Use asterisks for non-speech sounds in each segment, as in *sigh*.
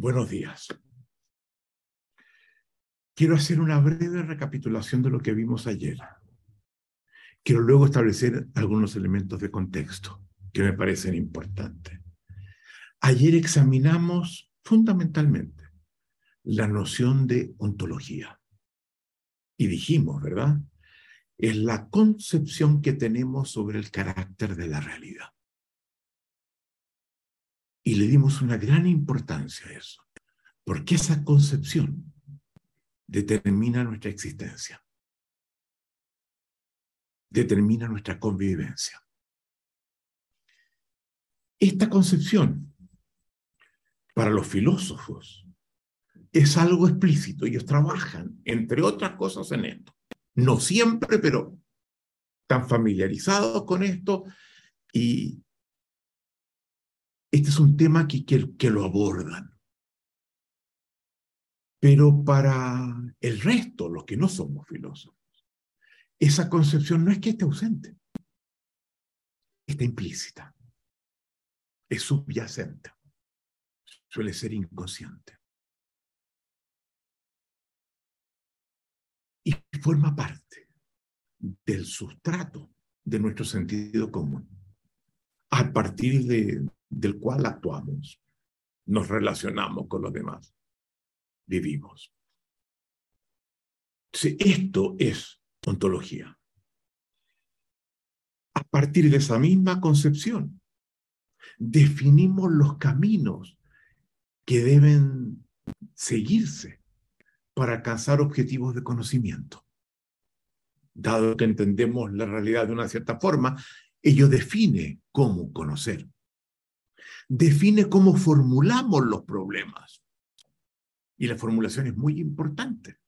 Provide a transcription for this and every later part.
Buenos días. Quiero hacer una breve recapitulación de lo que vimos ayer. Quiero luego establecer algunos elementos de contexto que me parecen importantes. Ayer examinamos fundamentalmente la noción de ontología. Y dijimos, ¿verdad? Es la concepción que tenemos sobre el carácter de la realidad. Y le dimos una gran importancia a eso, porque esa concepción determina nuestra existencia, determina nuestra convivencia. Esta concepción, para los filósofos, es algo explícito. Ellos trabajan, entre otras cosas, en esto. No siempre, pero están familiarizados con esto y este es un tema que, que, lo abordan. Pero para el resto, los que no somos filósofos, esa concepción no es que esté ausente, está implícita, es subyacente, suele ser inconsciente. Y forma parte del sustrato de nuestro sentido común, a partir de, del cual actuamos, nos relacionamos con los demás, vivimos. esto es ontología. A partir de esa misma concepción, definimos los caminos que deben seguirse para alcanzar objetivos de conocimiento. Dado que entendemos la realidad de una cierta forma, ello define cómo conocer define cómo formulamos los problemas. Y la formulación es muy importante,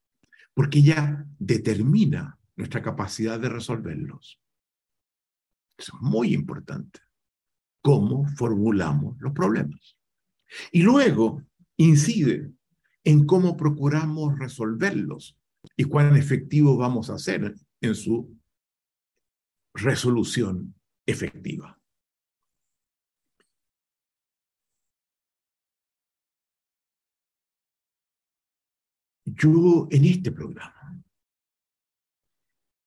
porque ella determina nuestra capacidad de resolverlos. es muy importante, cómo formulamos los problemas. Y luego incide en cómo procuramos resolverlos y cuán efectivo vamos a ser en su resolución efectiva. Yo en este programa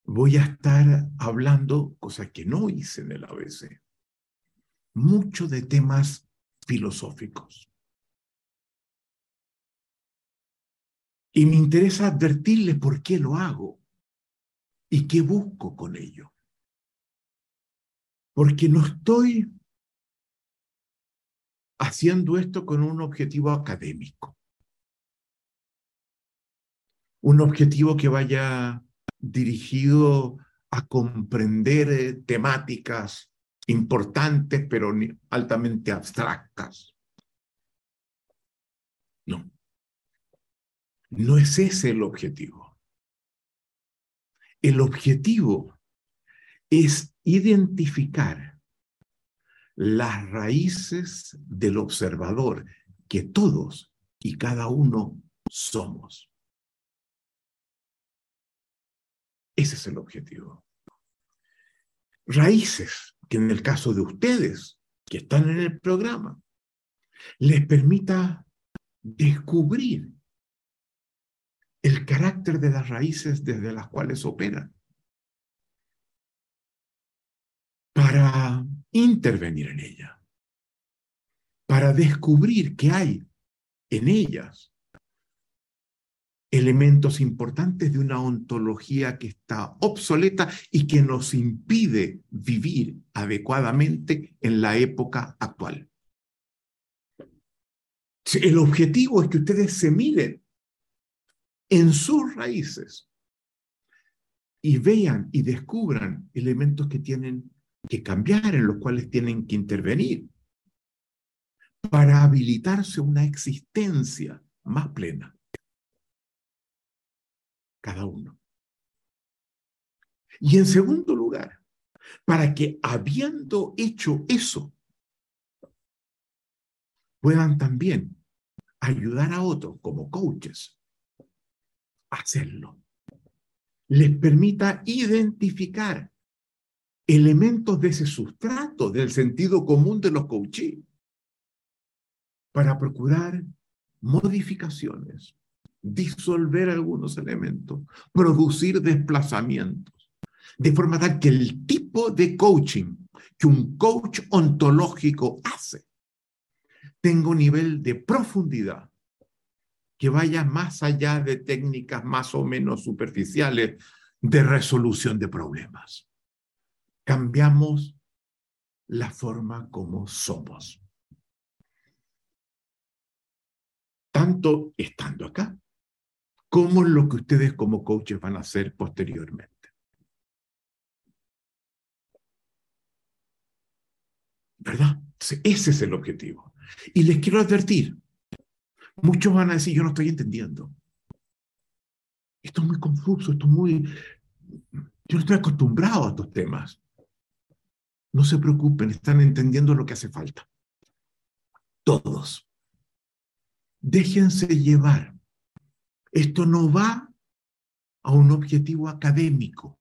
voy a estar hablando, cosas que no hice en el ABC, mucho de temas filosóficos. Y me interesa advertirles por qué lo hago y qué busco con ello. Porque no estoy haciendo esto con un objetivo académico un objetivo que vaya dirigido a comprender eh, temáticas importantes pero altamente abstractas. No, no es ese el objetivo. El objetivo es identificar las raíces del observador que todos y cada uno somos. Ese es el objetivo. Raíces que en el caso de ustedes que están en el programa les permita descubrir el carácter de las raíces desde las cuales operan para intervenir en ella, para descubrir que hay en ellas elementos importantes de una ontología que está obsoleta y que nos impide vivir adecuadamente en la época actual. El objetivo es que ustedes se miren en sus raíces y vean y descubran elementos que tienen que cambiar, en los cuales tienen que intervenir para habilitarse una existencia más plena cada uno. Y en segundo lugar, para que habiendo hecho eso, puedan también ayudar a otros como coaches a hacerlo. Les permita identificar elementos de ese sustrato, del sentido común de los coaches, para procurar modificaciones, disolver algunos elementos, producir desplazamientos, de forma tal que el tipo de coaching que un coach ontológico hace tenga un nivel de profundidad que vaya más allá de técnicas más o menos superficiales de resolución de problemas. Cambiamos la forma como somos. Tanto estando acá, como lo que ustedes como coaches van a hacer posteriormente. ¿Verdad? Ese es el objetivo. Y les quiero advertir, muchos van a decir, yo no estoy entendiendo. Esto es muy confuso, esto es muy... Yo no estoy acostumbrado a estos temas. No se preocupen, están entendiendo lo que hace falta. Todos. Déjense llevar. Esto no va a un objetivo académico.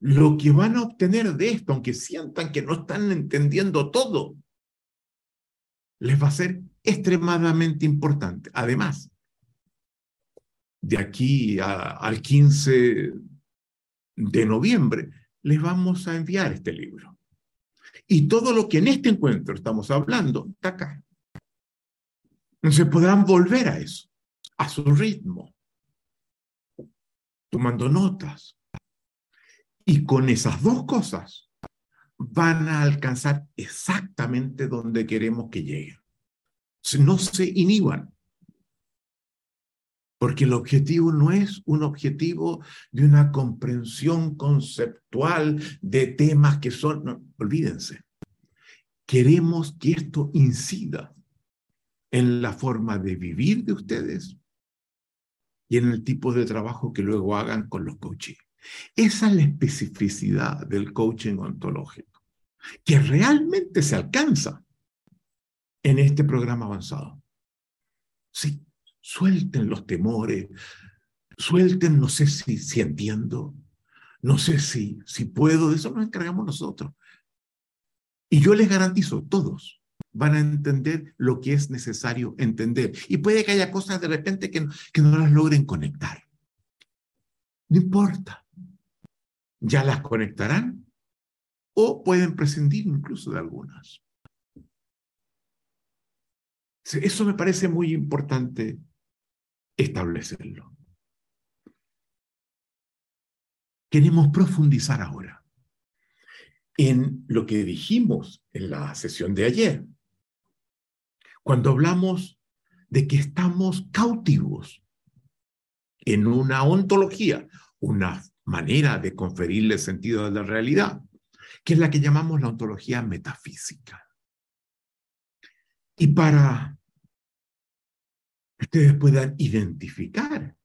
Lo que van a obtener de esto, aunque sientan que no están entendiendo todo, les va a ser extremadamente importante. Además, de aquí al 15 de noviembre, les vamos a enviar este libro. Y todo lo que en este encuentro estamos hablando está acá. Entonces podrán volver a eso, a su ritmo, tomando notas. Y con esas dos cosas van a alcanzar exactamente donde queremos que lleguen. No se inhiban. Porque el objetivo no es un objetivo de una comprensión conceptual de temas que son, olvídense. Queremos que esto incida en la forma de vivir de ustedes y en el tipo de trabajo que luego hagan con los coaches. Esa es la especificidad del coaching ontológico, que realmente se alcanza en este programa avanzado. Sí, Suelten los temores, suelten, no sé si, si entiendo, no sé si, si puedo, de eso nos encargamos nosotros. Y yo les garantizo, todos van a entender lo que es necesario entender. Y puede que haya cosas de repente que, que no las logren conectar. No importa. Ya las conectarán o pueden prescindir incluso de algunas. Eso me parece muy importante establecerlo. Queremos profundizar ahora en lo que dijimos en la sesión de ayer, cuando hablamos de que estamos cautivos en una ontología, una manera de conferirle sentido a la realidad, que es la que llamamos la ontología metafísica. Y para ustedes puedan identificar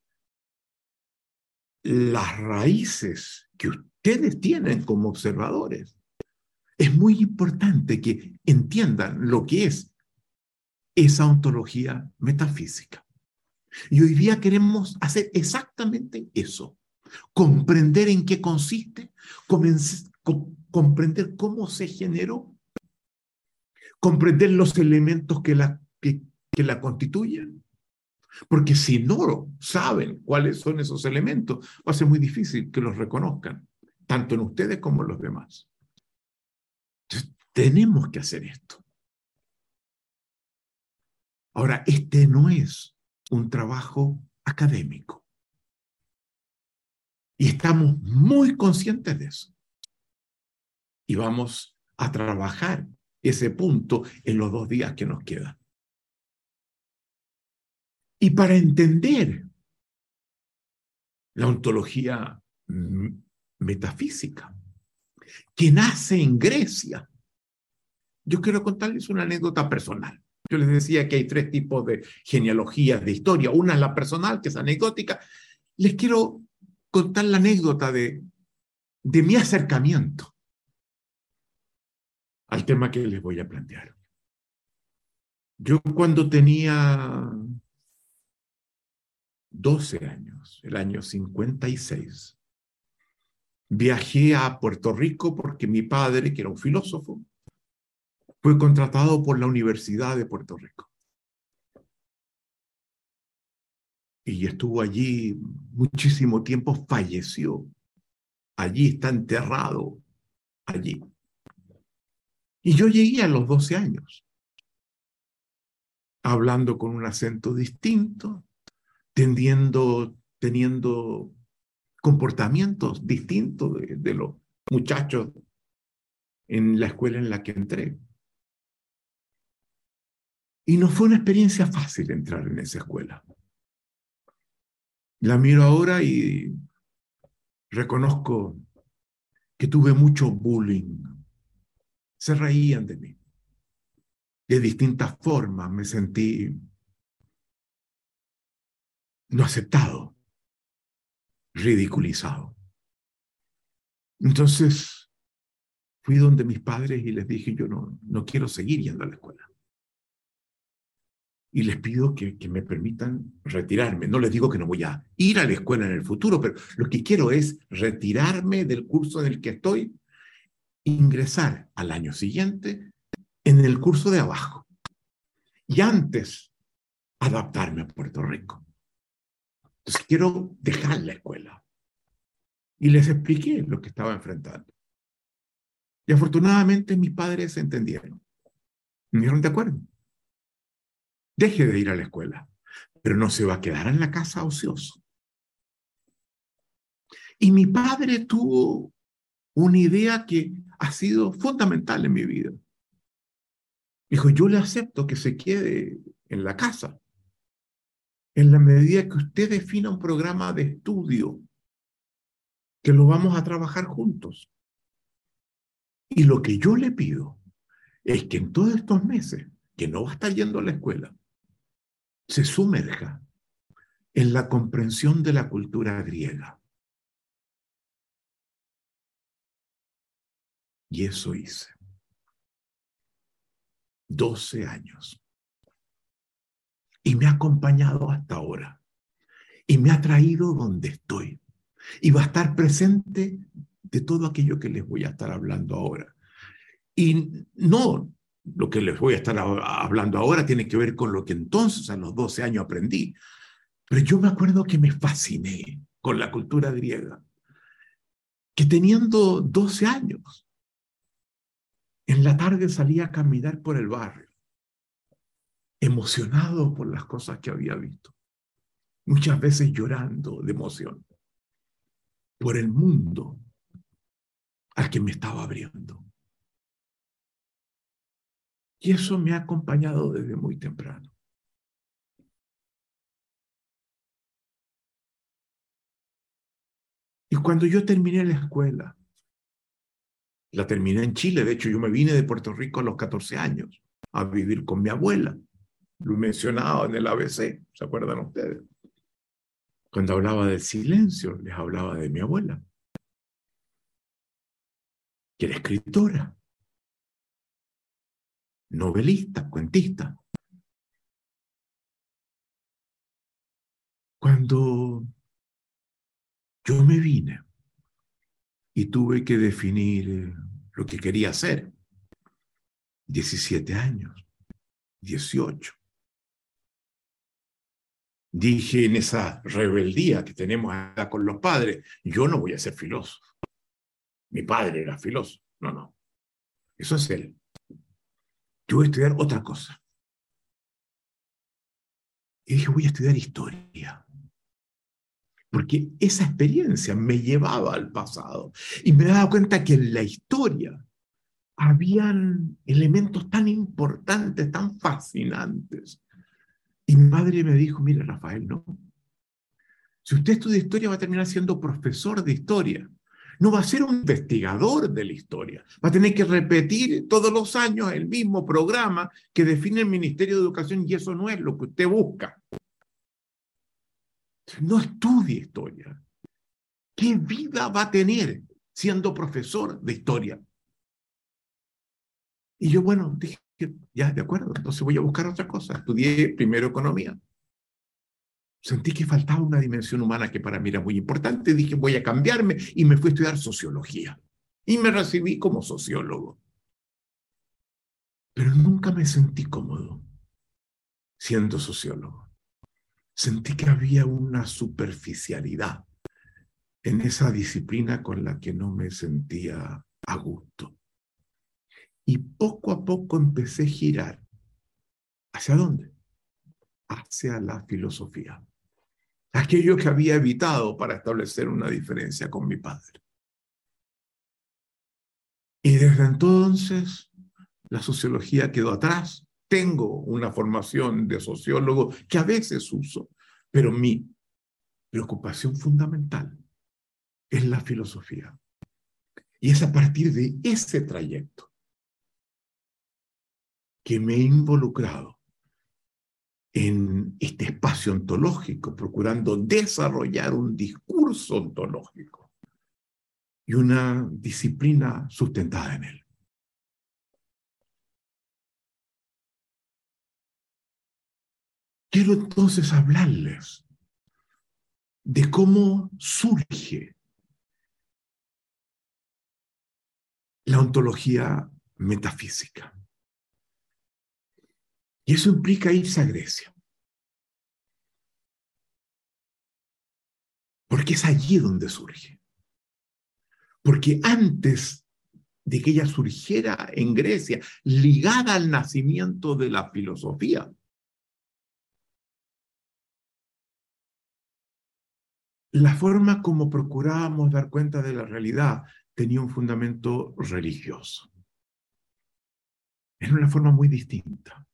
las raíces que ustedes tienen como observadores. Es muy importante que entiendan lo que es esa ontología metafísica. Y hoy día queremos hacer exactamente eso, comprender en qué consiste, comprender cómo se generó, comprender los elementos que la, que la constituyen porque si no saben cuáles son esos elementos, va a ser muy difícil que los reconozcan, tanto en ustedes como en los demás. Entonces, tenemos que hacer esto. Ahora, este no es un trabajo académico. Y estamos muy conscientes de eso. Y vamos a trabajar ese punto en los dos días que nos quedan. Y para entender la ontología metafísica, que nace en Grecia, yo quiero contarles una anécdota personal. Yo les decía que hay tres tipos de genealogías de historia. Una es la personal, que es anecdótica. Les quiero contar la anécdota de, de mi acercamiento al tema que les voy a plantear. Yo cuando tenía 12 años, el año 56. Viajé a Puerto Rico porque mi padre, que era un filósofo, fue contratado por la Universidad de Puerto Rico. y estuvo allí muchísimo tiempo, falleció. Allí está enterrado, allí. Y yo llegué a los 12 años, hablando con un acento distinto, tendiendo, teniendo comportamientos distintos de, de los muchachos en la escuela en la que entré. Y no fue una experiencia fácil entrar en esa escuela. La miro ahora y reconozco que tuve mucho bullying. Se reían de mí. De distintas formas me sentí no aceptado, ridiculizado. Entonces fui donde mis padres y les dije, yo no, no quiero seguir yendo a la escuela y les pido que, me permitan retirarme. No les digo que no voy a ir a la escuela en el futuro, pero lo que quiero es retirarme del curso en el que estoy, ingresar al año siguiente en el curso de abajo y antes adaptarme a Puerto Rico. Entonces quiero dejar la escuela. Y les expliqué lo que estaba enfrentando. Y afortunadamente mis padres entendieron. Me dieron de acuerdo deje de ir a la escuela, pero no se va a quedar en la casa ocioso. Y mi padre tuvo una idea que ha sido fundamental en mi vida. Dijo, yo le acepto que se quede en la casa, en la medida que usted defina un programa de estudio, que lo vamos a trabajar juntos. Y lo que yo le pido es que en todos estos meses, que no va a estar yendo a la escuela, se sumerja en la comprensión de la cultura griega. Y eso hice. Doce años. Y me ha acompañado hasta ahora. Y me ha traído donde estoy. Y va a estar presente de todo aquello que les voy a estar hablando ahora. Y no lo que les voy a estar hablando ahora tiene que ver con lo que entonces a los 12 años aprendí. Pero yo me acuerdo que me fasciné con la cultura griega, que teniendo 12 años, en la tarde salía a caminar por el barrio, emocionado por las cosas que había visto, muchas veces llorando de emoción por el mundo al que me estaba abriendo. Y eso me ha acompañado desde muy temprano. Y cuando yo terminé la escuela, la terminé en Chile, de hecho yo me vine de Puerto Rico a los 14 años a vivir con mi abuela. Lo he mencionado en el ABC, ¿se acuerdan ustedes? Cuando hablaba del silencio, les hablaba de mi abuela, que era escritora novelista, cuentista. Cuando yo me vine y tuve que definir eh, lo que quería hacer, 17 años, 18. Dije en esa rebeldía que tenemos con los padres, yo no voy a ser filósofo. Mi padre era filósofo. No, no. Eso es él yo voy a estudiar otra cosa. Y dije, voy a estudiar historia. Porque esa experiencia me llevaba al pasado. Y me daba cuenta que en la historia habían elementos tan importantes, tan fascinantes. Y mi madre me dijo, mire Rafael, no. Si usted estudia historia va a terminar siendo profesor de historia no va a ser un investigador de la historia, va a tener que repetir todos los años el mismo programa que define el Ministerio de Educación y eso no es lo que usted busca. No estudie historia. ¿Qué vida va a tener siendo profesor de historia? Y yo, bueno, dije, ya, de acuerdo, entonces voy a buscar otra cosa. Estudié primero economía sentí que faltaba una dimensión humana que para mí era muy importante. Dije, voy a cambiarme y me fui a estudiar sociología. Y me recibí como sociólogo. Pero nunca me sentí cómodo siendo sociólogo. sentí que había una superficialidad en esa disciplina con la que no me sentía a gusto. Y poco a poco empecé a girar. ¿Hacia dónde? Hacia la filosofía. Aquello que había evitado para establecer una diferencia con mi padre. Y desde entonces la sociología quedó atrás. Tengo una formación de sociólogo que a veces uso, pero mi preocupación fundamental es la filosofía. Y es a partir de ese trayecto que me he involucrado en este espacio ontológico, procurando desarrollar un discurso ontológico y una disciplina sustentada en él. Quiero entonces hablarles de cómo surge la ontología metafísica. Y eso implica irse a Grecia. Porque es allí donde surge. Porque antes de que ella surgiera en Grecia, ligada al nacimiento de la filosofía, la forma como procurábamos dar cuenta de la realidad tenía un fundamento religioso. Era una forma muy distinta.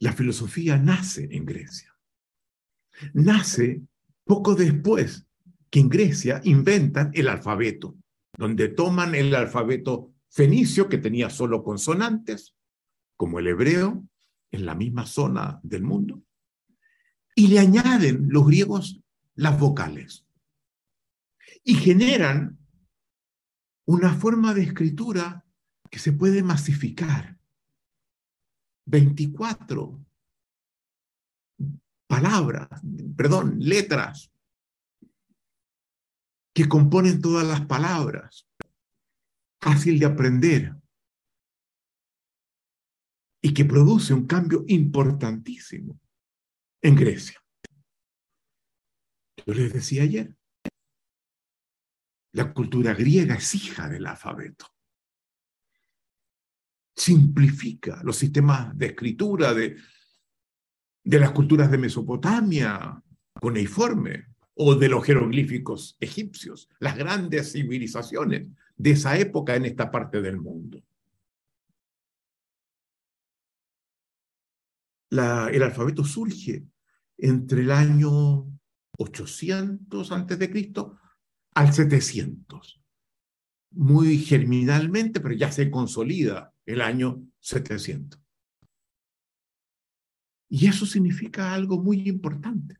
La filosofía nace en Grecia. Nace poco después que en Grecia inventan el alfabeto, donde toman el alfabeto fenicio que tenía solo consonantes, como el hebreo, en la misma zona del mundo, y le añaden los griegos las vocales y generan una forma de escritura que se puede masificar. 24 palabras, perdón, letras que componen todas las palabras, fácil de aprender y que produce un cambio importantísimo en Grecia. Yo les decía ayer, la cultura griega es hija del alfabeto. Simplifica los sistemas de escritura de, de las culturas de Mesopotamia, cuneiforme, o de los jeroglíficos egipcios, las grandes civilizaciones de esa época en esta parte del mundo. el alfabeto surge entre el año 800 antes de Cristo al 700. Muy germinalmente, pero ya se consolida el año 700. Y eso significa algo muy importante.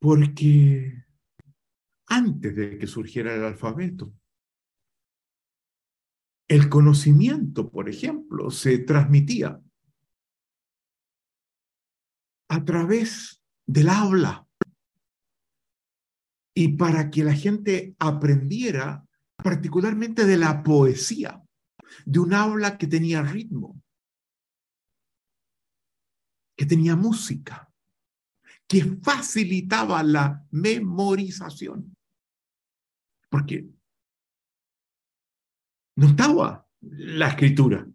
Porque antes de que surgiera el alfabeto, el conocimiento, por ejemplo, se transmitía a través del habla y para que la gente aprendiera particularmente de la poesía, de un habla que tenía ritmo, que tenía música, que facilitaba la memorización. Porque no estaba la escritura.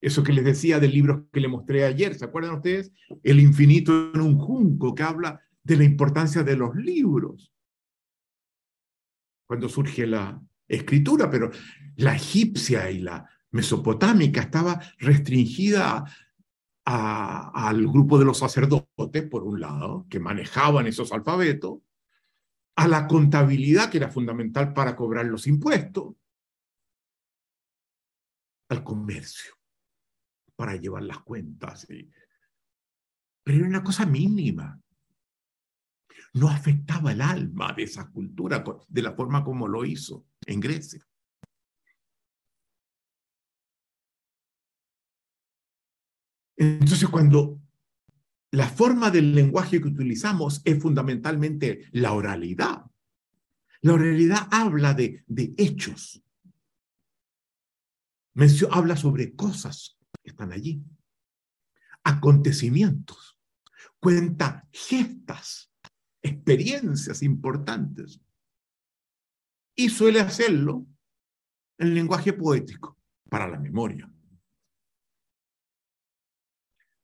Eso que les decía del libro que le mostré ayer, ¿se acuerdan ustedes? El infinito en un junco, que habla de la importancia de los libros cuando surge la escritura, pero la egipcia y la mesopotámica estaba restringida al grupo de los sacerdotes, por un lado, que manejaban esos alfabetos, a la contabilidad, que era fundamental para cobrar los impuestos, al comercio, para llevar las cuentas. Pero era una cosa mínima no afectaba el alma de esa cultura de la forma como lo hizo en Grecia. Entonces, cuando la forma del lenguaje que utilizamos es fundamentalmente la oralidad, la oralidad habla de, de hechos. habla sobre cosas que están allí, acontecimientos, cuenta gestas, experiencias importantes. Y suele hacerlo en lenguaje poético, para la memoria.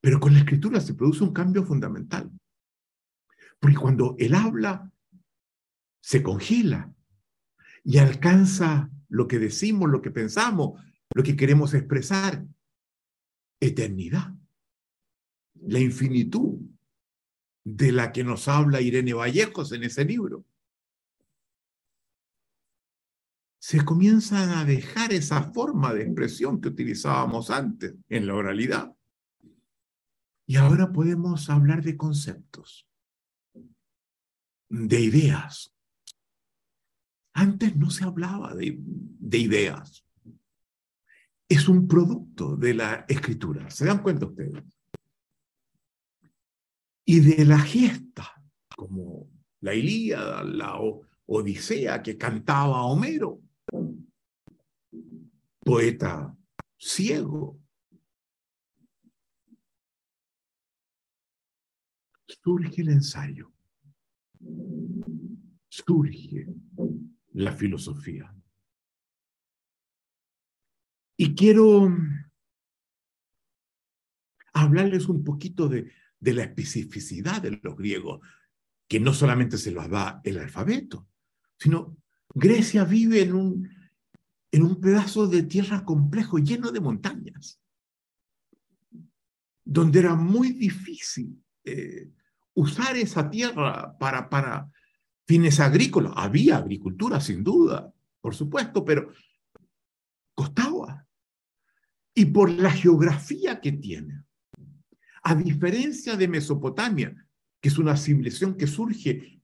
Pero con la escritura se produce un cambio fundamental. Porque cuando él habla, se congela y alcanza lo que decimos, lo que pensamos, lo que queremos expresar. Eternidad. La infinitud de la que nos habla Irene Vallejos en ese libro. Se comienzan a dejar esa forma de expresión que utilizábamos antes en la oralidad. Y ahora podemos hablar de conceptos de ideas. Antes no se hablaba de, de ideas. Es un producto de la escritura. ¿Se dan cuenta ustedes? Y de la gesta, como la Ilíada, la Odisea que cantaba Homero, poeta ciego. Surge el ensayo surge la filosofía. Y quiero hablarles un poquito de, de la especificidad de los griegos, que no solamente se los da el alfabeto, sino Grecia vive en un, en un pedazo de tierra complejo lleno de montañas, donde era muy difícil eh, usar esa tierra para, para fines agrícolas. Había agricultura, sin duda, por supuesto, pero costaba. Y por la geografía que tiene, a diferencia de Mesopotamia, que es una civilización que surge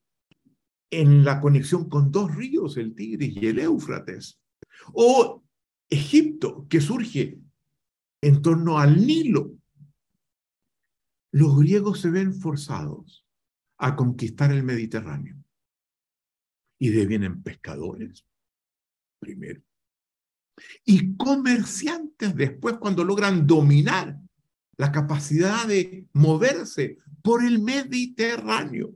en la conexión con dos ríos, el Tigris y el Éufrates, o Egipto, que surge en torno al Nilo, los griegos se ven forzados a conquistar el Mediterráneo. Y devienen pescadores, primero. Y comerciantes después cuando logran dominar la capacidad de moverse por el Mediterráneo.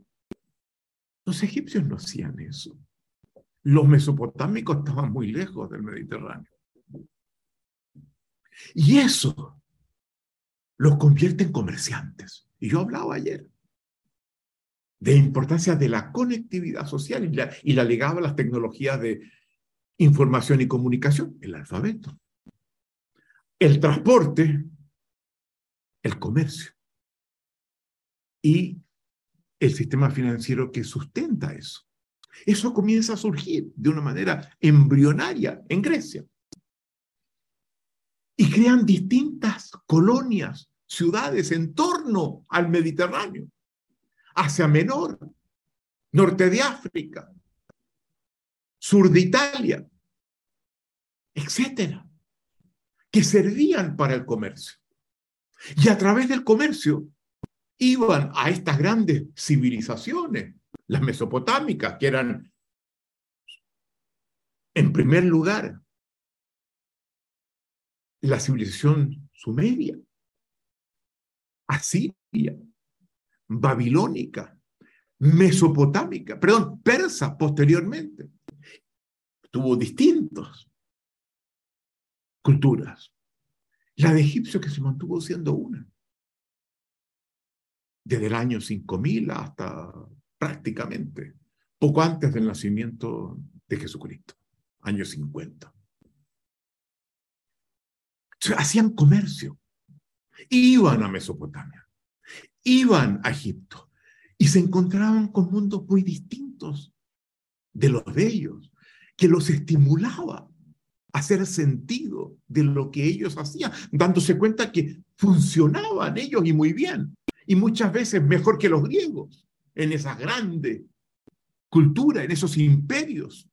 Los egipcios no hacían eso. Los mesopotámicos estaban muy lejos del Mediterráneo. Y eso los convierte en comerciantes. Y yo hablaba ayer de importancia de la conectividad social y la, y la ligaba a las tecnologías de información y comunicación, el alfabeto, el transporte, el comercio y el sistema financiero que sustenta eso. Eso comienza a surgir de una manera embrionaria en Grecia. Y crean distintas colonias ciudades en torno al Mediterráneo, Asia Menor, norte de África, sur de Italia, etcétera, que servían para el comercio. Y a través del comercio iban a estas grandes civilizaciones, las mesopotámicas, que eran, en primer lugar, la civilización sumeria, asiria, babilónica, mesopotámica, perdón, persa posteriormente. Tuvo distintas culturas. La de egipcio que se mantuvo siendo una. Desde el año 5000 hasta prácticamente poco antes del nacimiento de Jesucristo, año 50. hacían comercio, iban a Mesopotamia, iban a Egipto y se encontraban con mundos muy distintos de los de ellos, que los estimulaba hacer sentido de lo que ellos hacían, dándose cuenta que funcionaban ellos y muy bien, y muchas veces mejor que los griegos, en esa grande cultura, en esos imperios.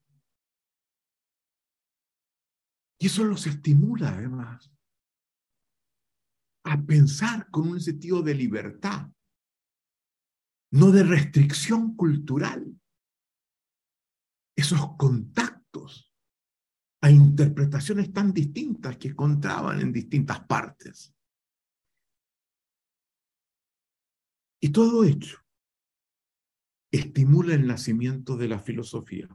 Y eso los estimula además a pensar con un sentido de libertad, no de restricción cultural. Esos contactos a interpretaciones tan distintas que encontraban en distintas partes. Y todo hecho estimula el nacimiento de la filosofía,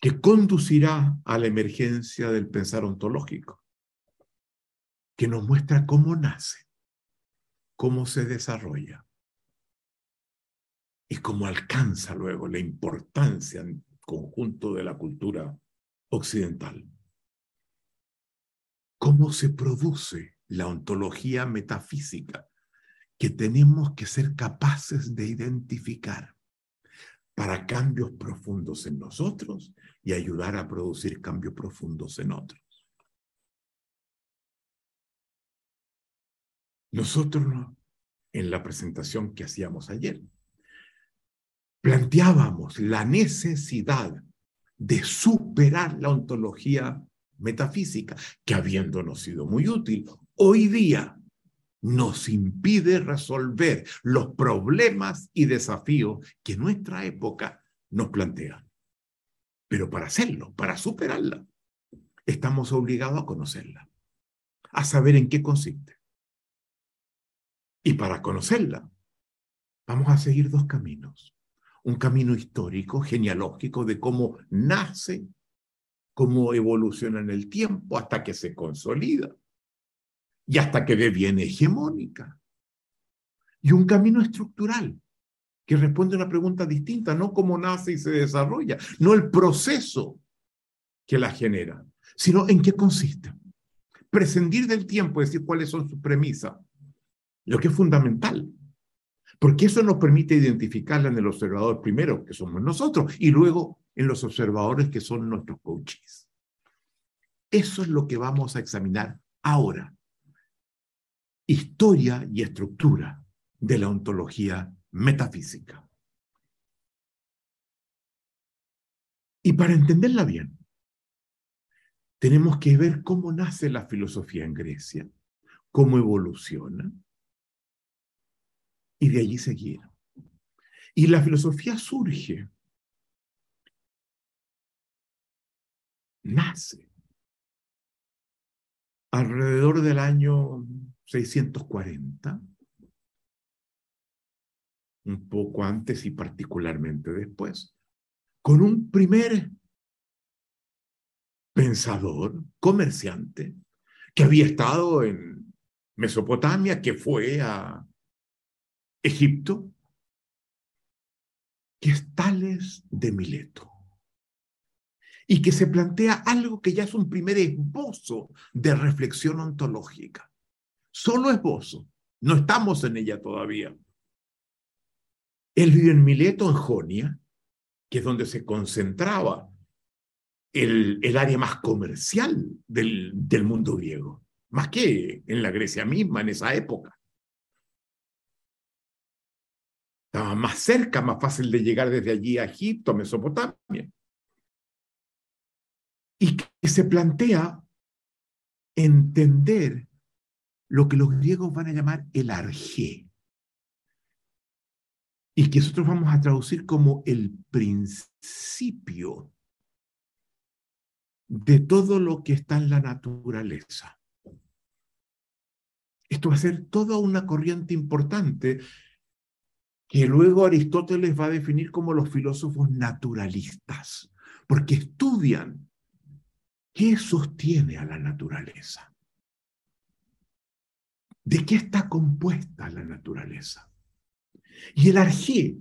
que conducirá a la emergencia del pensar ontológico, que nos muestra cómo nace, cómo se desarrolla y cómo alcanza luego la importancia conjunto de la cultura occidental. Cómo se produce la ontología metafísica que tenemos que ser capaces de identificar para cambios profundos en nosotros y ayudar a producir cambios profundos en otros. Nosotros, en la presentación que hacíamos ayer, planteábamos la necesidad de superar la ontología metafísica, que habiéndonos sido muy útil, hoy día nos impide resolver los problemas y desafíos que nuestra época nos plantea. Pero para hacerlo, para superarla, estamos obligados a conocerla, a saber en qué consiste. Y para conocerla, vamos a seguir dos caminos. Un camino histórico, genealógico, de cómo nace, cómo evoluciona en el tiempo hasta que se consolida y hasta que deviene hegemónica. Y un camino estructural que responde a una pregunta distinta, no cómo nace y se desarrolla, no el proceso que la genera, sino en qué consiste. Prescindir del tiempo, decir cuáles son sus premisas, lo que es fundamental, porque eso nos permite identificarla en el observador primero, que somos nosotros, y luego en los observadores que son nuestros coaches. Eso es lo que vamos a examinar ahora historia y estructura de la ontología metafísica. Y para entenderla bien, tenemos que ver cómo nace la filosofía en Grecia, cómo evoluciona, y de allí seguir. Y la filosofía surge, nace alrededor del año 640, un poco antes y particularmente después, con un primer pensador, comerciante, que había estado en Mesopotamia, que fue a Egipto, que es Tales de Mileto y que se plantea algo que ya es un primer esbozo de reflexión ontológica. Solo esbozo, no estamos en ella todavía. Él vive en Mileto, en Jonia, que es donde se concentraba el, el área más comercial del, del mundo griego, más que en la Grecia misma en esa época. Estaba más cerca, más fácil de llegar desde allí a Egipto, Mesopotamia y que se plantea entender lo que los griegos van a llamar el arjé, y que nosotros vamos a traducir como el principio de todo lo que está en la naturaleza. Esto va a ser toda una corriente importante que luego Aristóteles va a definir como los filósofos naturalistas, porque estudian ¿Qué sostiene a la naturaleza? ¿De qué está compuesta la naturaleza? Y el arjé,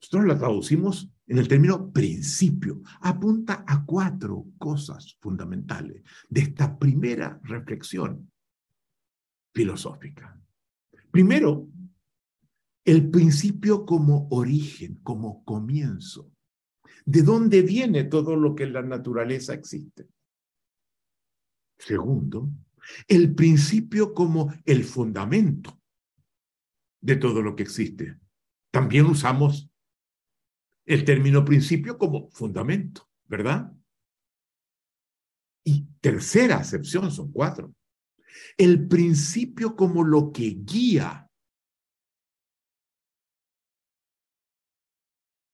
nosotros la traducimos en el término principio, apunta a cuatro cosas fundamentales de esta primera reflexión filosófica. Primero, el principio como origen, como comienzo. ¿De dónde viene todo lo que en la naturaleza existe? Segundo, el principio como el fundamento de todo lo que existe. También usamos el término principio como fundamento, ¿verdad? Y tercera acepción, son cuatro. El principio como lo que guía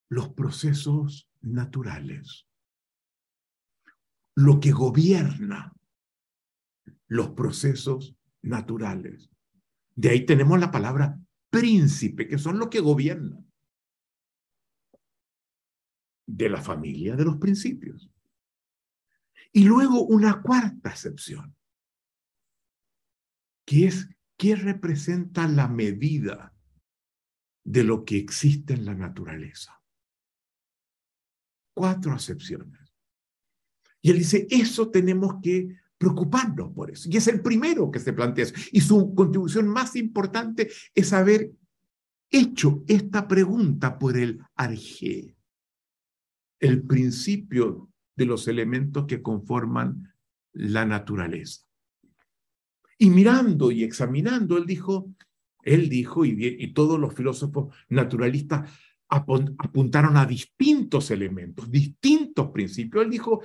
los procesos naturales. lo que gobierna los procesos naturales. De ahí tenemos la palabra príncipe, que son los que gobiernan. De la familia de los principios. Y luego una cuarta excepción, que es qué representa la medida de lo que existe en la naturaleza. Cuatro acepciones. Y él dice, eso tenemos que preocuparnos por eso. Y es el primero que se plantea eso. Y su contribución más importante es haber hecho esta pregunta por el arjé, el principio de los elementos que conforman la naturaleza. Y mirando y examinando, él dijo, él dijo, y, y todos los filósofos naturalistas apuntaron a distintos elementos, distintos principios. Él dijo,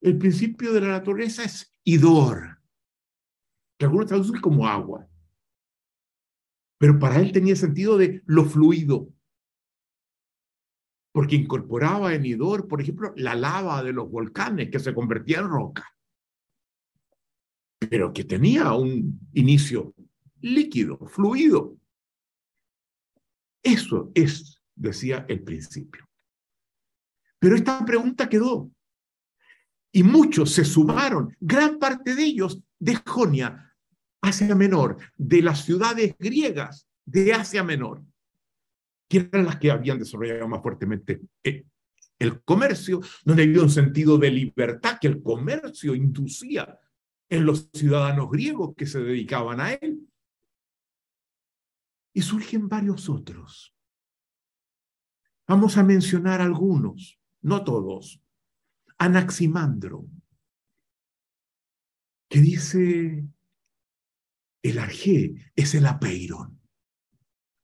el principio de la naturaleza es idor, que algunos traducen como agua. Pero para él tenía sentido de lo fluido, porque incorporaba en idor, por ejemplo, la lava de los volcanes que se convertía en roca, pero que tenía un inicio líquido, fluido. Eso es, decía el principio. Pero esta pregunta quedó. Y muchos se sumaron, gran parte de ellos de Jonia, Asia Menor, de las ciudades griegas de Asia Menor, que eran las que habían desarrollado más fuertemente eh, el comercio, donde había un sentido de libertad que el comercio inducía en los ciudadanos griegos que se dedicaban a él. Y surgen varios otros. Vamos a mencionar algunos, no todos. Anaximandro, que dice, el arjé es el apeiron.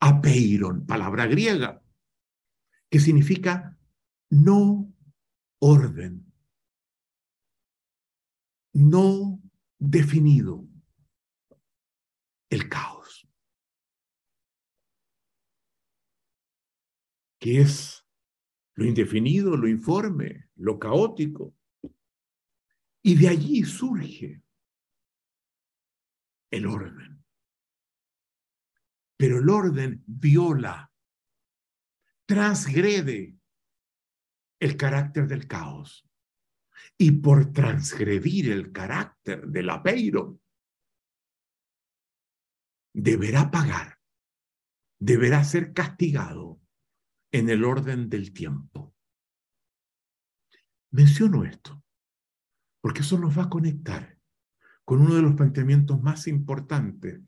Apeiron, palabra griega, que significa no orden, no definido, el caos. Que es lo indefinido, lo informe, lo caótico. Y de allí surge el orden. Pero el orden viola, transgrede el carácter del caos. Y por transgredir el carácter del apeiro, deberá pagar, deberá ser castigado en el orden del tiempo. Menciono esto porque eso nos va a conectar con uno de los planteamientos más importantes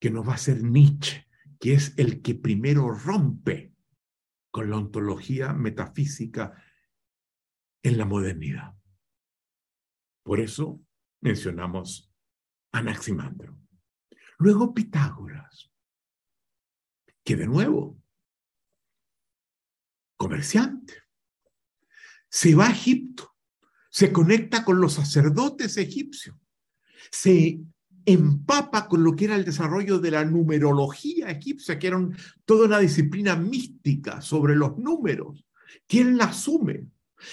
que nos va a hacer Nietzsche, que es el que primero rompe con la ontología metafísica en la modernidad. Por eso mencionamos Anaximandro. Luego Pitágoras, que de nuevo comerciante. Se va a Egipto, se conecta con los sacerdotes egipcios, se empapa con lo que era el desarrollo de la numerología egipcia, que era toda una disciplina mística sobre los números. ¿Quién la asume?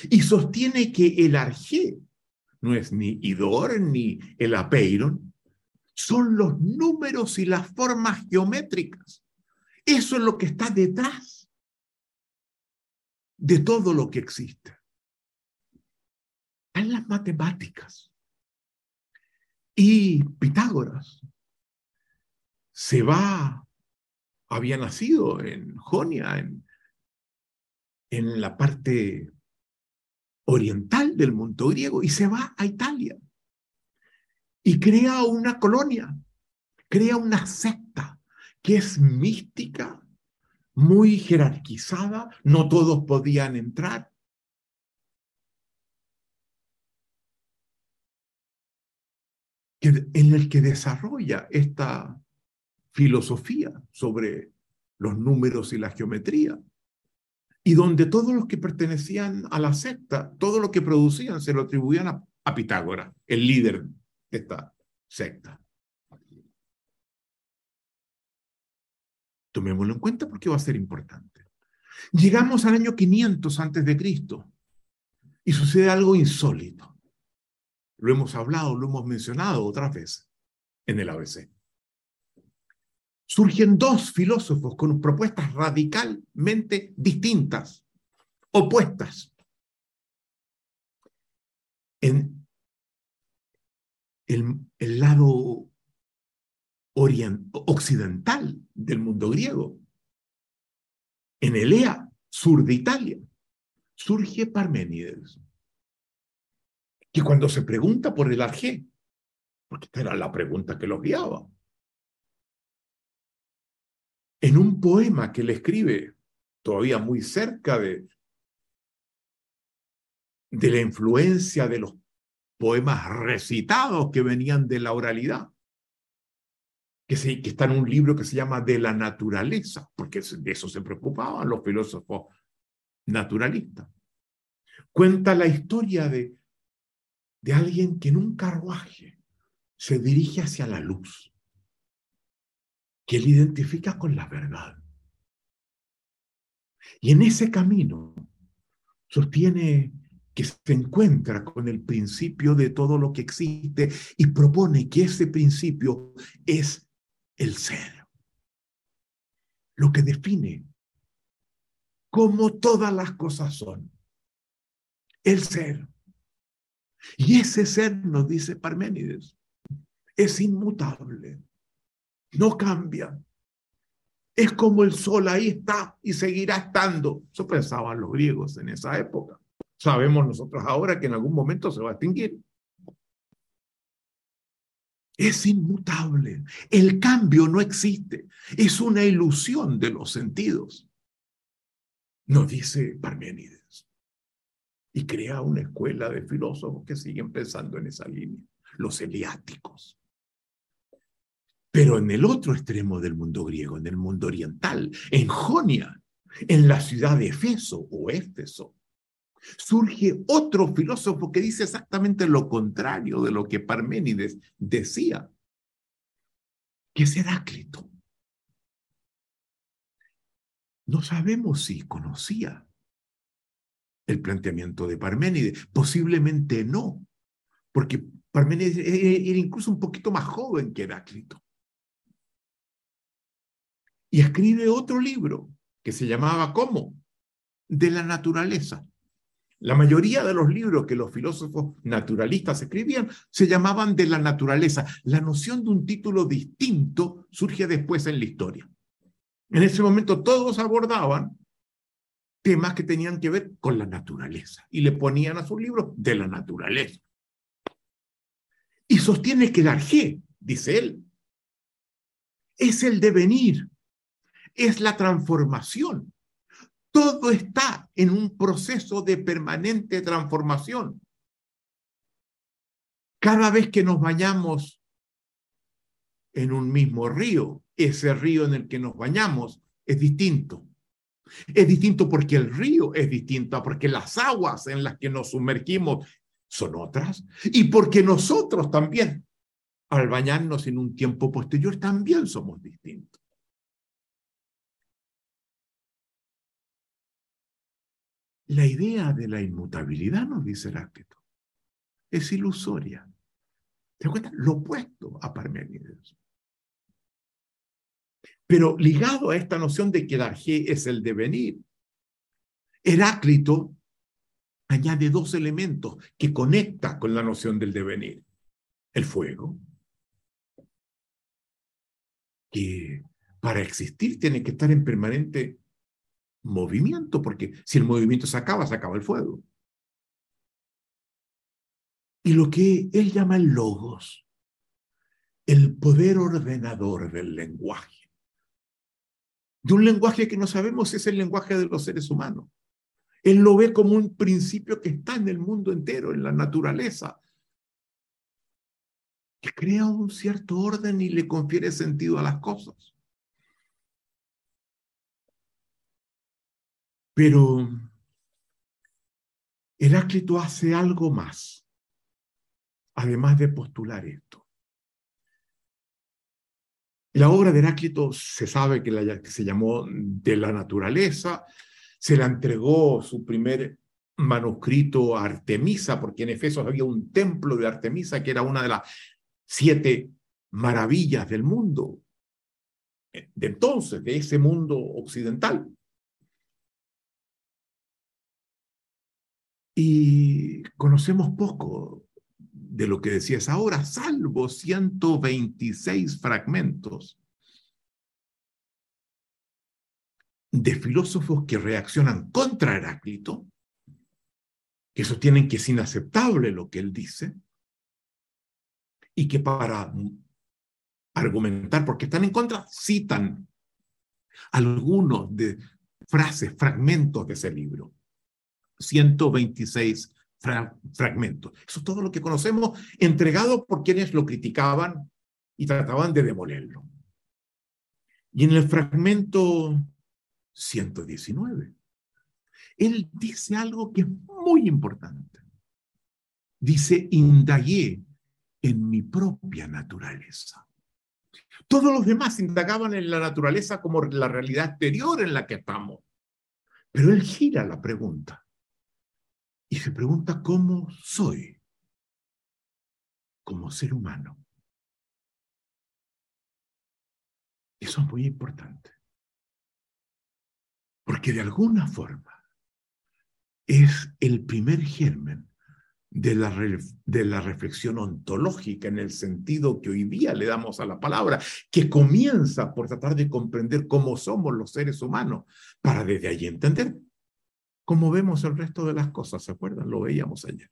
Y sostiene que el arjé no es ni Idor ni el apeiron, son los números y las formas geométricas. Eso es lo que está detrás de todo lo que existe. En las matemáticas. Y Pitágoras se va, había nacido en Jonia, en, en la parte oriental del mundo griego, y se va a Italia. Y crea una colonia, crea una secta que es mística, muy jerarquizada, no todos podían entrar. en el que desarrolla esta filosofía sobre los números y la geometría, y donde todos los que pertenecían a la secta, todo lo que producían se lo atribuían a, a Pitágoras, el líder de esta secta. Tomémoslo en cuenta porque va a ser importante. Llegamos al año 500 antes de Cristo y sucede algo insólito. Lo hemos hablado, lo hemos mencionado otras veces en el ABC. Surgen dos filósofos con propuestas radicalmente distintas, opuestas. En el, el lado occidental del mundo griego, en Elea, sur de Italia, surge Parménides, que cuando se pregunta por el arjé, porque esta era la pregunta que los guiaba, en un poema que le escribe todavía muy cerca de, de la influencia de los poemas recitados que venían de la oralidad, que, está en un libro que se llama De la naturaleza, porque de eso se preocupaban los filósofos naturalistas. Cuenta la historia de, de alguien que en un carruaje se dirige hacia la luz, que él identifica con la verdad. Y en ese camino sostiene que se encuentra con el principio de todo lo que existe y propone que ese principio es el ser. Lo que define cómo todas las cosas son. El ser. Y ese ser, nos dice Parménides, es inmutable, no cambia. Es como el sol, ahí está y seguirá estando. Eso pensaban los griegos en esa época. Sabemos nosotros ahora que en algún momento se va a extinguir es inmutable. El cambio no existe. Es una ilusión de los sentidos. Nos dice Parménides. Y crea una escuela de filósofos que siguen pensando en esa línea, los eliáticos. Pero en el otro extremo del mundo griego, en el mundo oriental, en Jonia, en la ciudad de Efeso o Éfeso, surge otro filósofo que dice exactamente lo contrario de lo que Parménides decía, que es Heráclito. No sabemos si conocía el planteamiento de Parménides, posiblemente no, porque Parménides era incluso un poquito más joven que Heráclito. Y escribe otro libro que se llamaba ¿cómo? De la naturaleza. La mayoría de los libros que los filósofos naturalistas escribían se llamaban de la naturaleza. La noción de un título distinto surge después en la historia. En ese momento todos abordaban temas que tenían que ver con la naturaleza y le ponían a sus libros de la naturaleza. Y sostiene que el arjé, dice él, es el devenir, es la transformación, todo está en un proceso de permanente transformación. Cada vez que nos bañamos en un mismo río, ese río en el que nos bañamos es distinto. Es distinto porque el río es distinto, porque las aguas en las que nos sumergimos son otras y porque nosotros también, al bañarnos en un tiempo posterior, también somos distintos. La idea de la inmutabilidad, nos dice Heráclito, es ilusoria. ¿Te cuenta? Lo opuesto a Parménides. Pero ligado a esta noción de que el arjé es el devenir, Heráclito añade dos elementos que conecta con la noción del devenir. El fuego, que para existir tiene que estar en permanente movimiento, porque si el movimiento se acaba, se acaba el fuego. Y lo que él llama el logos, el poder ordenador del lenguaje. De un lenguaje que no sabemos si es el lenguaje de los seres humanos. Él lo ve como un principio que está en el mundo entero, en la naturaleza, que crea un cierto orden y le confiere sentido a las cosas. Pero Heráclito hace algo más, además de postular esto. La obra de Heráclito se sabe que, se llamó De la naturaleza, se la entregó su primer manuscrito a Artemisa, porque en Efesos había un templo de Artemisa que era una de las siete maravillas del mundo, de entonces, de ese mundo occidental. Y conocemos poco de lo que decías ahora, salvo 126 fragmentos de filósofos que reaccionan contra Heráclito, que sostienen que es inaceptable lo que él dice, y que para argumentar porque están en contra, citan algunos de frases, fragmentos de ese libro. 126 fragmentos. Eso es todo lo que conocemos, entregado por quienes lo criticaban y trataban de demolerlo. Y en el fragmento 119, él dice algo que es muy importante. Dice, indagué en mi propia naturaleza. Todos los demás indagaban en la naturaleza como la realidad exterior en la que estamos. Pero él gira la pregunta y se pregunta cómo soy como ser humano. Eso es muy importante. Porque de alguna forma es el primer germen de la, de la reflexión ontológica en el sentido que hoy día le damos a la palabra, que comienza por tratar de comprender cómo somos los seres humanos, para desde allí entender cómo vemos el resto de las cosas, ¿se acuerdan? Lo veíamos ayer.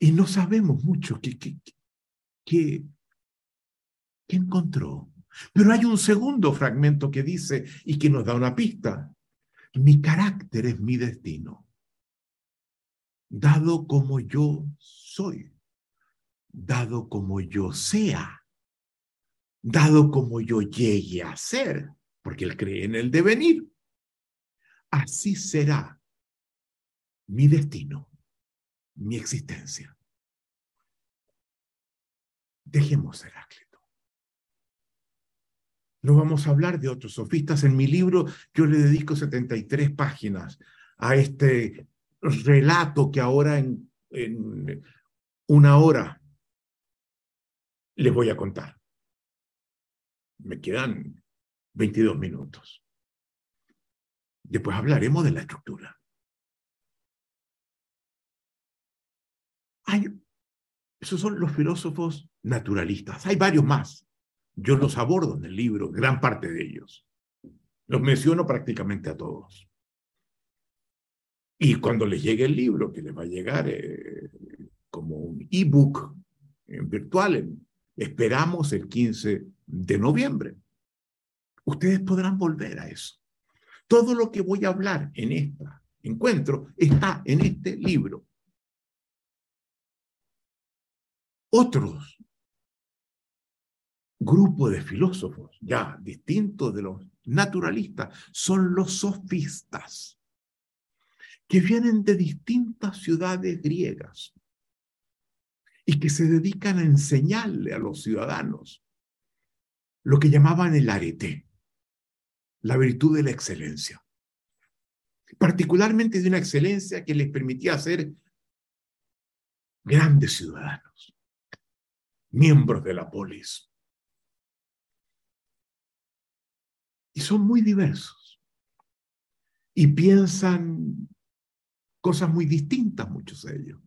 Y no sabemos mucho qué, qué encontró. Pero hay un segundo fragmento que dice y que nos da una pista. Mi carácter es mi destino dado como yo soy, dado como yo sea, dado como yo llegue a ser, porque él cree en el devenir. Así será mi destino, mi existencia. Dejemos Heráclito. No vamos a hablar de otros sofistas. En mi libro yo le dedico 73 páginas a este relato que ahora en, una hora les voy a contar. Me quedan 22 minutos. Después hablaremos de la estructura. Hay, esos son los filósofos naturalistas. Hay varios más. Yo los abordo en el libro, gran parte de ellos. Los menciono prácticamente a todos. Y cuando les llegue el libro, que les va a llegar eh, como un ebook en virtual, esperamos el 15 de noviembre. Ustedes podrán volver a eso. Todo lo que voy a hablar en este encuentro está en este libro. Otros grupos de filósofos, ya distintos de los naturalistas, son los sofistas que vienen de distintas ciudades griegas y que se dedican a enseñarle a los ciudadanos lo que llamaban el arete, la virtud de la excelencia, particularmente de una excelencia que les permitía ser grandes ciudadanos, miembros de la polis. Y son muy diversos y piensan cosas muy distintas, muchos de ellos.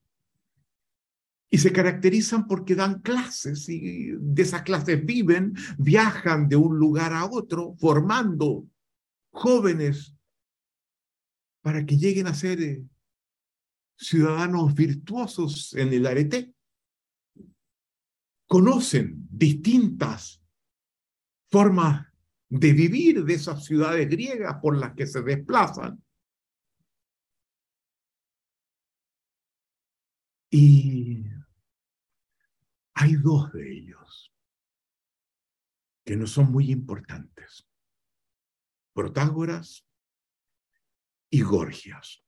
Y se caracterizan porque dan clases y de esas clases viven, viajan de un lugar a otro, formando jóvenes para que lleguen a ser eh, ciudadanos virtuosos en el arete. Conocen distintas formas de vivir de esas ciudades griegas por las que se desplazan Y hay dos de ellos que no son muy importantes. Protágoras y Gorgias.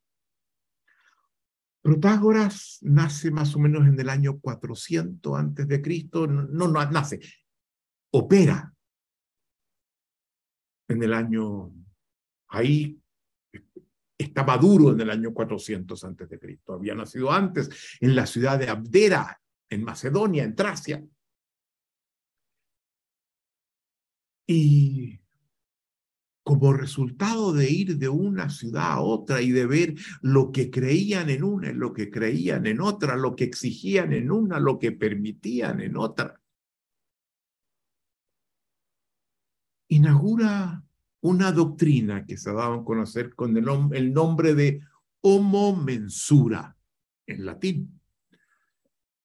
Protágoras nace más o menos en el año 400 antes de Cristo, no, no nace, opera en el año ahí está maduro en el año 400 antes de Cristo. Había nacido antes en la ciudad de Abdera, en Macedonia, en Tracia. Y como resultado de ir de una ciudad a otra y de ver lo que creían en una, lo que creían en otra, lo que exigían en una, lo que permitían en otra, inaugura una doctrina que se ha dado a conocer con el, nombre de homo mensura en latín.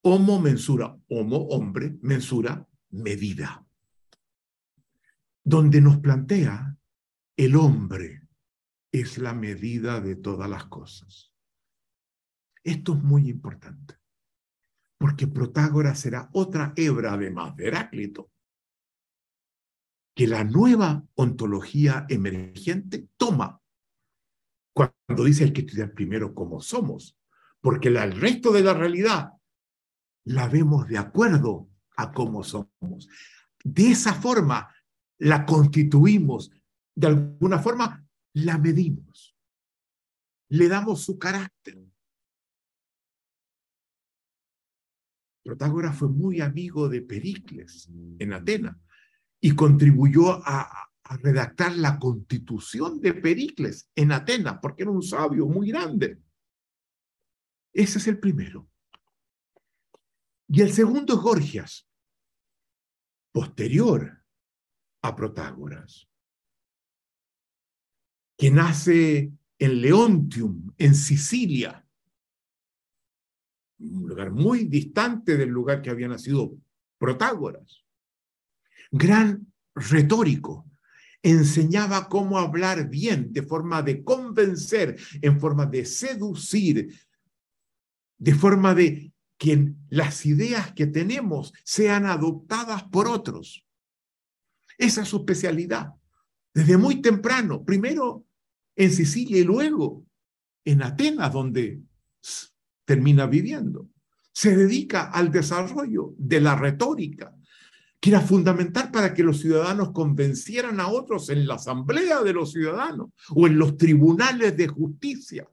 Homo mensura, homo hombre, mensura medida, donde nos plantea el hombre es la medida de todas las cosas. Esto es muy importante, porque Protágoras será otra hebra además de Heráclito, que la nueva ontología emergente toma cuando dice hay que estudiar primero cómo somos, porque el resto de la realidad la vemos de acuerdo a cómo somos. De esa forma la constituimos, de alguna forma la medimos, le damos su carácter. Protágoras fue muy amigo de Pericles en Atenas y contribuyó a, a redactar la constitución de Pericles en Atenas, porque era un sabio muy grande. Ese es el primero. Y el segundo es Gorgias, posterior a Protágoras que nace en Leontium, en Sicilia, un lugar muy distante del lugar que había nacido Protágoras. Gran retórico, enseñaba cómo hablar bien, de forma de convencer, en forma de seducir, de forma de que las ideas que tenemos sean adoptadas por otros. Esa es su especialidad. Desde muy temprano, primero en Sicilia y luego en Atenas, donde termina viviendo. Se dedica al desarrollo de la retórica, que era fundamental para que los ciudadanos convencieran a otros en la asamblea de los ciudadanos o en los tribunales de justicia.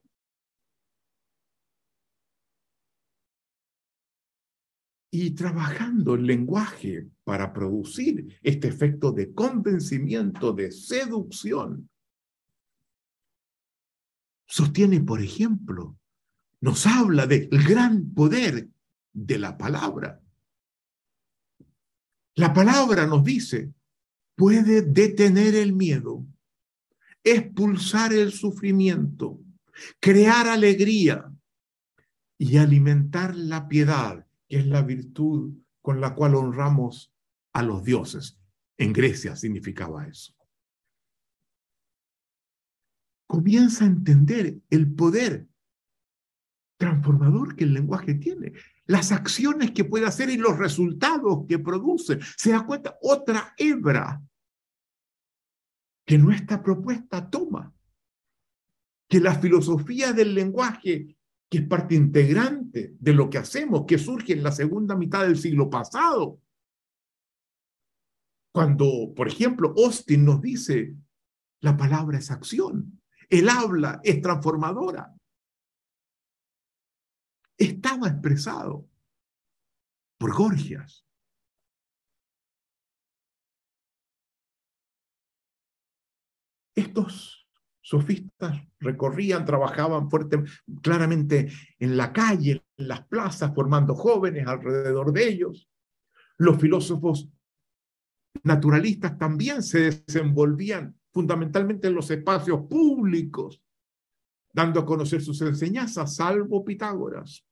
Y trabajando el lenguaje para producir este efecto de convencimiento, de seducción, sostiene, por ejemplo, nos habla del gran poder de la palabra. La palabra nos dice, puede detener el miedo, expulsar el sufrimiento, crear alegría y alimentar la piedad, que es la virtud con la cual honramos a los dioses. En Grecia significaba eso comienza a entender el poder transformador que el lenguaje tiene, las acciones que puede hacer y los resultados que produce. Se da cuenta, otra hebra que nuestra propuesta toma, que la filosofía del lenguaje, que es parte integrante de lo que hacemos, que surge en la segunda mitad del siglo pasado, cuando, por ejemplo, Austin nos dice, la palabra es acción. El habla es transformadora. Estaba expresado por Gorgias. Estos sofistas recorrían, trabajaban fuerte, claramente en la calle, en las plazas, formando jóvenes alrededor de ellos. Los filósofos naturalistas también se desenvolvían fundamentalmente en los espacios públicos, dando a conocer sus enseñanzas, salvo Pitágoras,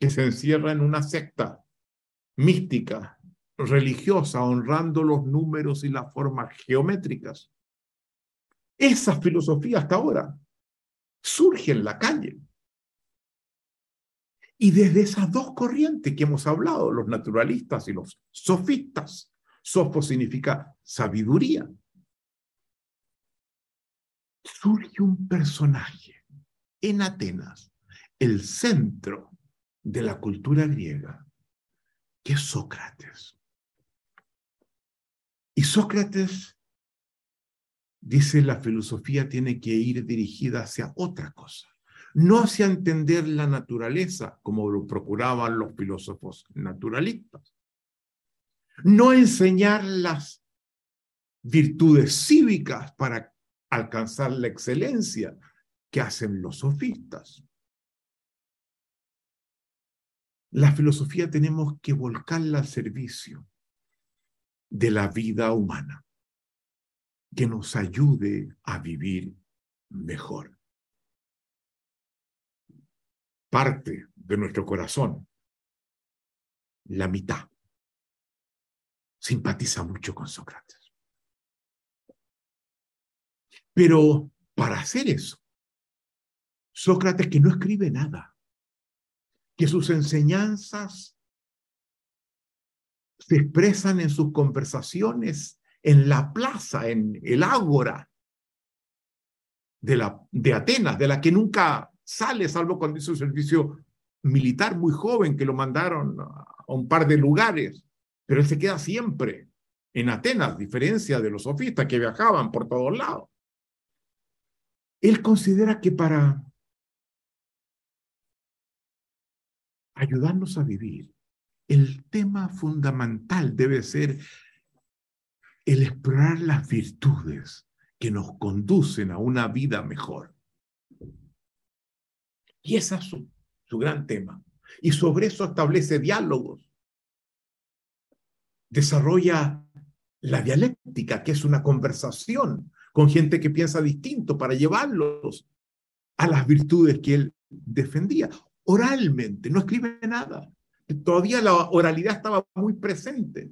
que se encierra en una secta mística, religiosa, honrando los números y las formas geométricas. Esa filosofía hasta ahora surge en la calle. Y desde esas dos corrientes que hemos hablado, los naturalistas y los sofistas, sofo significa sabiduría, surge un personaje en Atenas, el centro de la cultura griega, que es Sócrates. Y Sócrates dice la filosofía tiene que ir dirigida hacia otra cosa, no hacia entender la naturaleza como lo procuraban los filósofos naturalistas, no enseñar las virtudes cívicas para alcanzar la excelencia que hacen los sofistas. La filosofía tenemos que volcarla al servicio de la vida humana, que nos ayude a vivir mejor. Parte de nuestro corazón, la mitad, simpatiza mucho con Sócrates. Pero para hacer eso, Sócrates que no escribe nada, que sus enseñanzas se expresan en sus conversaciones en la plaza, en el ágora de, la, de Atenas, de la que nunca sale, salvo cuando hizo servicio militar muy joven, que lo mandaron a un par de lugares, pero él se queda siempre en Atenas, diferencia de los sofistas que viajaban por todos lados. Él considera que para ayudarnos a vivir, el tema fundamental debe ser el explorar las virtudes que nos conducen a una vida mejor. Y ese es su, su gran tema. Y sobre eso establece diálogos. Desarrolla la dialéctica, que es una conversación con gente que piensa distinto para llevarlos a las virtudes que él defendía. Oralmente, no escribe nada. Todavía la oralidad estaba muy presente.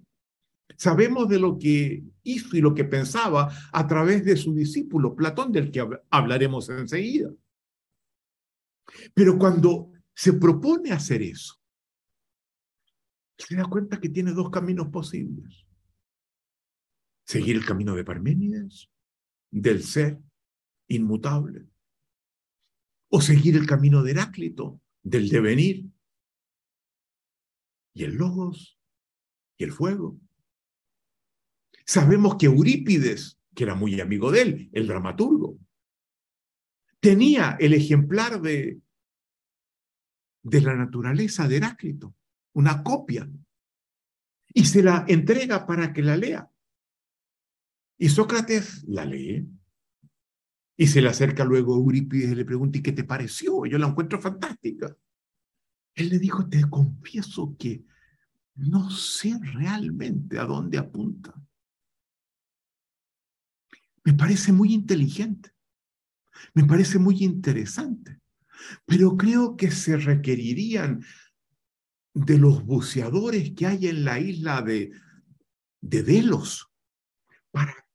Sabemos de lo que hizo y lo que pensaba a través de su discípulo, Platón, del que hablaremos enseguida. Pero cuando se propone hacer eso, se da cuenta que tiene dos caminos posibles. Seguir el camino de Parménides del ser inmutable. O seguir el camino de Heráclito, del devenir. Y el logos y el fuego. Sabemos que Eurípides, que era muy amigo de él, el dramaturgo, tenía el ejemplar de, de la naturaleza de Heráclito, una copia, y se la entrega para que la lea. Y Sócrates la lee y se le acerca luego a Eurípides y le pregunta, ¿y qué te pareció? Yo la encuentro fantástica. Él le dijo, te confieso que no sé realmente a dónde apunta. Me parece muy inteligente, me parece muy interesante, pero creo que se requerirían de los buceadores que hay en la isla de, de Delos para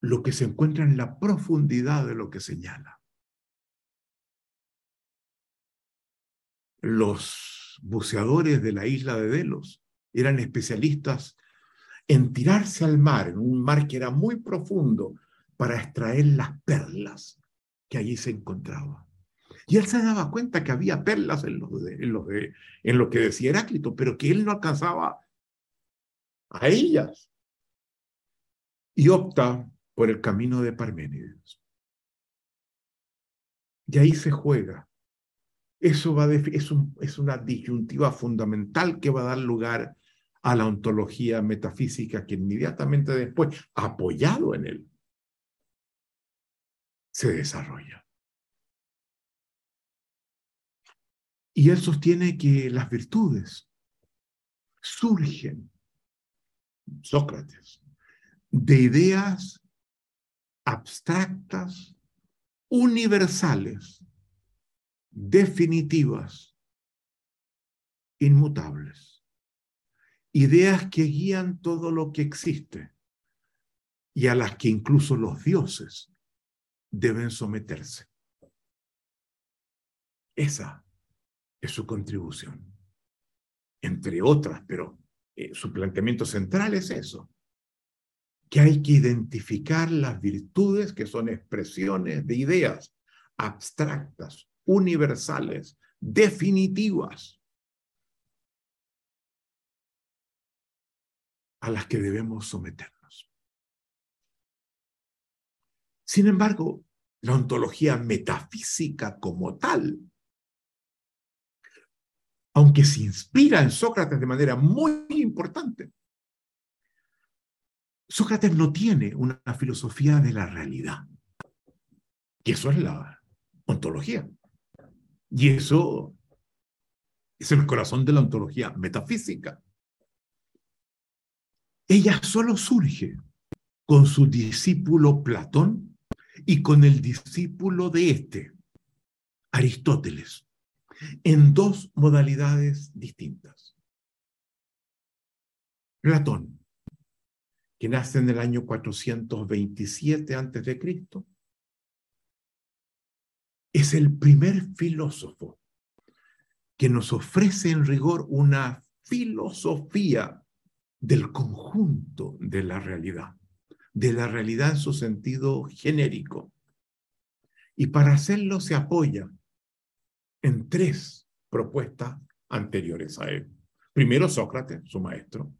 lo que se encuentra en la profundidad de lo que señala. Los buceadores de la isla de Delos eran especialistas en tirarse al mar, en un mar que era muy profundo, para extraer las perlas que allí se encontraban. Y él se daba cuenta que había perlas en lo, en en lo que decía Heráclito, pero que él no alcanzaba a ellas. Y opta por el camino de Parménides. Y ahí se juega. Eso va es, es una disyuntiva fundamental que va a dar lugar a la ontología metafísica que inmediatamente después, apoyado en él, se desarrolla. Y él sostiene que las virtudes surgen, Sócrates, de ideas abstractas, universales, definitivas, inmutables. Ideas que guían todo lo que existe y a las que incluso los dioses deben someterse. Esa es su contribución, entre otras, pero eh, su planteamiento central es eso, que hay que identificar las virtudes que son expresiones de ideas abstractas, universales, definitivas. A las que debemos someternos. Sin embargo, la ontología metafísica como tal, aunque se inspira en Sócrates de manera muy importante, Sócrates no tiene una filosofía de la realidad. Y eso es la ontología. Y eso es el corazón de la ontología metafísica. Ella solo surge con su discípulo Platón y con el discípulo de este, Aristóteles, en dos modalidades distintas. Platón, que nace en el año 427 a.C., es el primer filósofo que nos ofrece en rigor una filosofía del conjunto de la realidad, de la realidad en su sentido genérico. Y para hacerlo se apoya en tres propuestas anteriores a él. Primero, Sócrates, su maestro.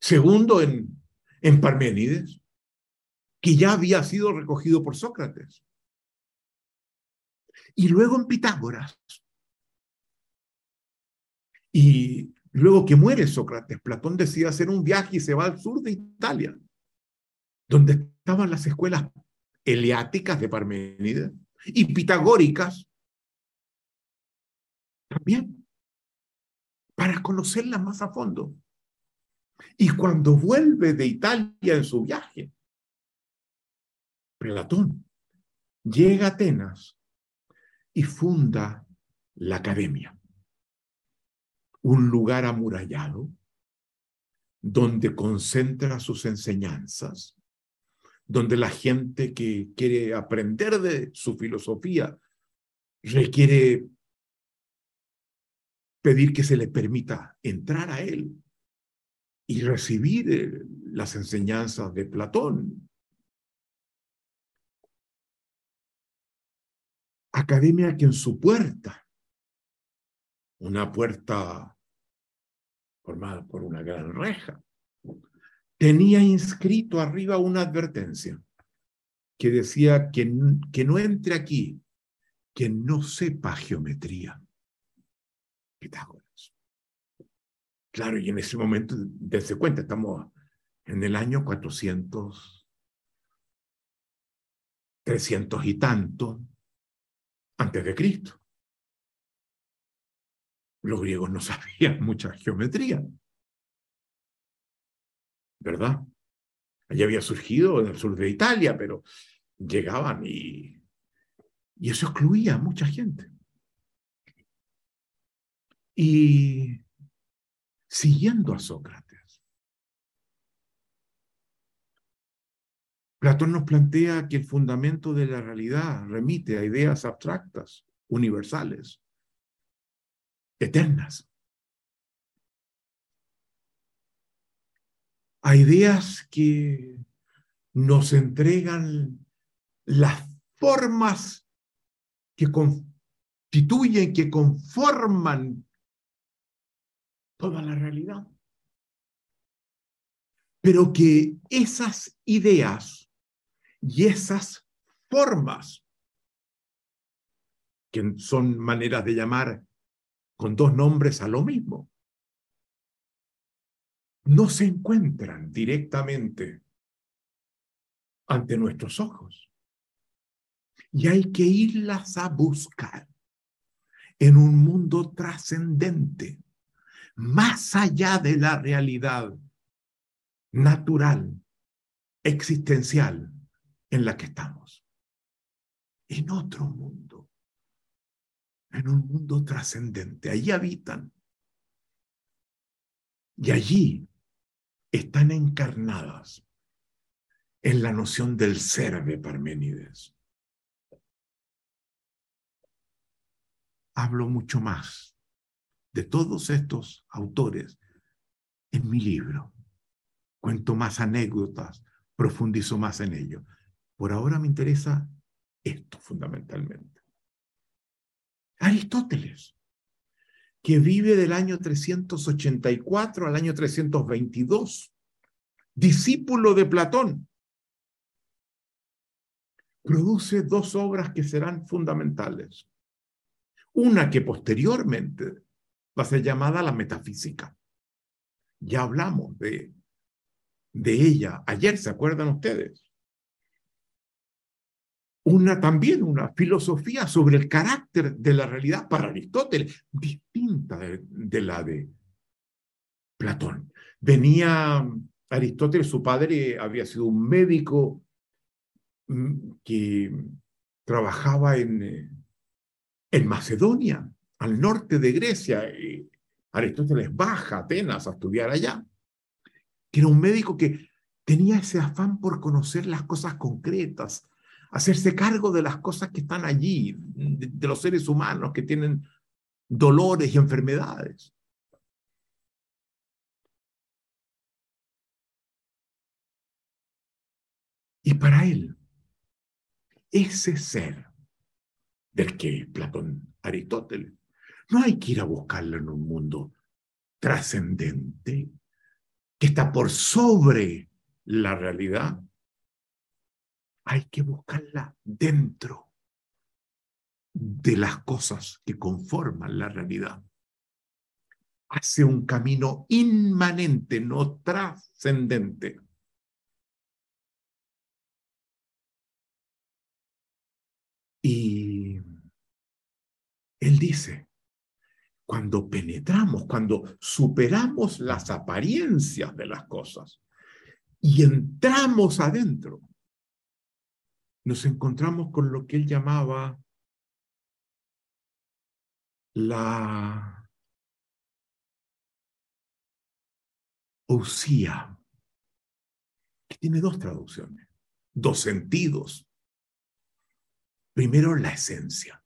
Segundo, en, en Parménides, que ya había sido recogido por Sócrates. Y luego en Pitágoras. Y luego que muere Sócrates, Platón decide hacer un viaje y se va al sur de Italia, donde estaban las escuelas eleáticas de Parménides y pitagóricas también, para conocerlas más a fondo. Y cuando vuelve de Italia en su viaje, Platón llega a Atenas y funda la academia, un lugar amurallado donde concentra sus enseñanzas, donde la gente que quiere aprender de su filosofía requiere pedir que se le permita entrar a él y recibir eh, las enseñanzas de Platón. Academia que en su puerta, una puerta formada por una gran reja, tenía inscrito arriba una advertencia que decía que, que no entre aquí que no sepa geometría. Pitágoras. Claro, y en ese momento, dense cuenta, estamos en el año 400, 300 y tanto antes de Cristo. Los griegos no *laughs* sabían mucha geometría, ¿verdad? Allí había surgido en el sur de Italia, pero llegaban y, y eso excluía a mucha gente. Y siguiendo a Sócrates. Platón nos plantea que el fundamento de la realidad remite a ideas abstractas, universales, eternas. A ideas que nos entregan las formas que constituyen, que conforman toda la realidad. Pero que esas ideas y esas formas, que son maneras de llamar con dos nombres a lo mismo, no se encuentran directamente ante nuestros ojos. Y hay que irlas a buscar en un mundo trascendente más allá de la realidad natural, existencial en la que estamos. En otro mundo, en un mundo trascendente. Allí habitan. Y allí están encarnadas en la noción del ser de Parménides. Hablo mucho más de todos estos autores en mi libro. Cuento más anécdotas, profundizo más en ello. Por ahora me interesa esto fundamentalmente. Aristóteles, que vive del año 384 al año 322 discípulo de Platón, produce dos obras que serán fundamentales. Una que posteriormente va a ser llamada la metafísica. Ya hablamos de, de ella ayer, ¿se acuerdan ustedes? Una también, una filosofía sobre el carácter de la realidad para Aristóteles, distinta de la de Platón. Venía Aristóteles, su padre había sido un médico mm, que trabajaba en, eh, en Macedonia, al norte de Grecia. Y Aristóteles baja a Atenas a estudiar allá, que era un médico que tenía ese afán por conocer las cosas concretas, hacerse cargo de las cosas que están allí, de los seres humanos que tienen dolores y enfermedades. Y para él, ese ser del que Platón, Aristóteles, no hay que ir a buscarlo en un mundo trascendente que está por sobre la realidad. Hay que buscarla dentro de las cosas que conforman la realidad. Hace un camino inmanente, no trascendente. Y él dice, cuando penetramos, cuando superamos las apariencias de las cosas y entramos adentro, nos encontramos con lo que él llamaba la usía, que tiene dos traducciones, dos sentidos. Primero, la esencia.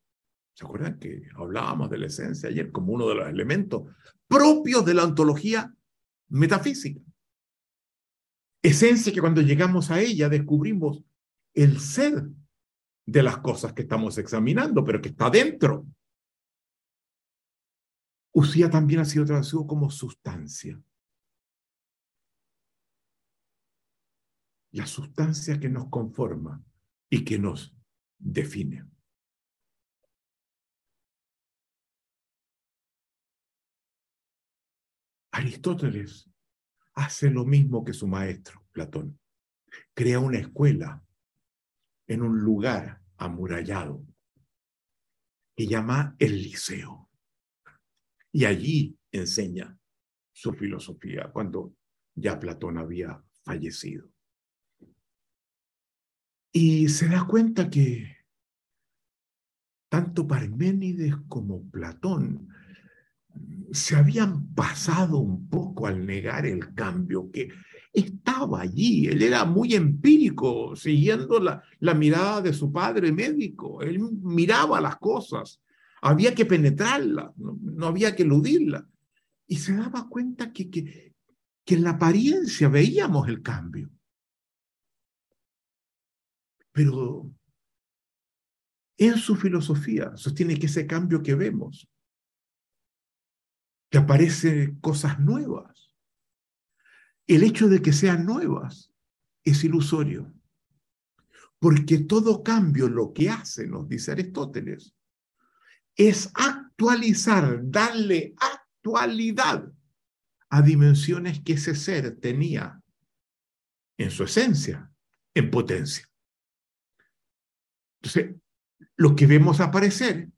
¿Se acuerdan que hablábamos de la esencia ayer como uno de los elementos propios de la ontología metafísica? Esencia que cuando llegamos a ella descubrimos el ser de las cosas que estamos examinando, pero que está dentro. Usía también ha sido traducido como sustancia. La sustancia que nos conforma y que nos define. Aristóteles hace lo mismo que su maestro, Platón. Crea una escuela en un lugar amurallado que llama el Liceo. Y allí enseña su filosofía cuando ya Platón había fallecido. Y se da cuenta que tanto Parménides como Platón se habían pasado un poco al negar el cambio que estaba allí. Él era muy empírico, siguiendo la, mirada de su padre médico. Él miraba las cosas. Había que penetrarlas, no, había que eludirlas. Y se daba cuenta que, que en la apariencia veíamos el cambio. Pero en su filosofía sostiene que ese cambio que vemos, que aparecen cosas nuevas, el hecho de que sean nuevas es ilusorio. Porque todo cambio lo que hace, nos dice Aristóteles, es actualizar, darle actualidad a dimensiones que ese ser tenía en su esencia, en potencia. Entonces, lo que vemos aparecer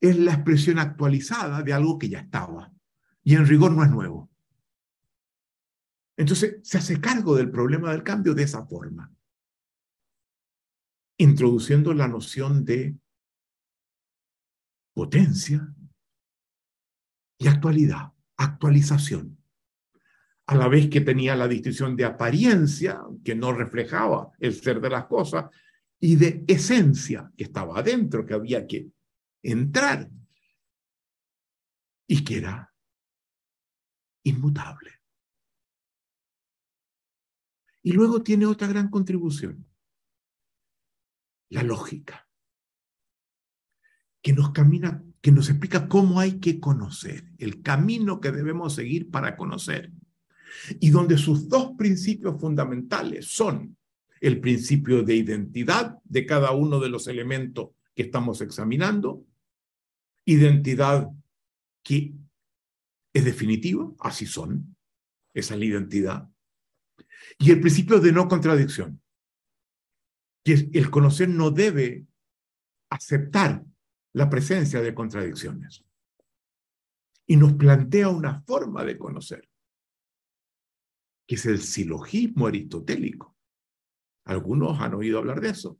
es la expresión actualizada de algo que ya estaba y en rigor no es nuevo. Entonces, se hace cargo del problema del cambio de esa forma, introduciendo la noción de potencia y actualidad, actualización. A la vez que tenía la distinción de apariencia, que no reflejaba el ser de las cosas, y de esencia que estaba adentro, que había que entrar y que era inmutable. Y luego tiene otra gran contribución, la lógica, que nos camina, que nos explica cómo hay que conocer, el camino que debemos seguir para conocer. y donde sus dos principios fundamentales son el principio de identidad de cada uno de los elementos que estamos examinando, identidad que es definitiva, así son, esa es la identidad, y el principio de no contradicción, que el conocer no debe aceptar la presencia de contradicciones. Y nos plantea una forma de conocer, que es el silogismo aristotélico. Algunos han oído hablar de eso,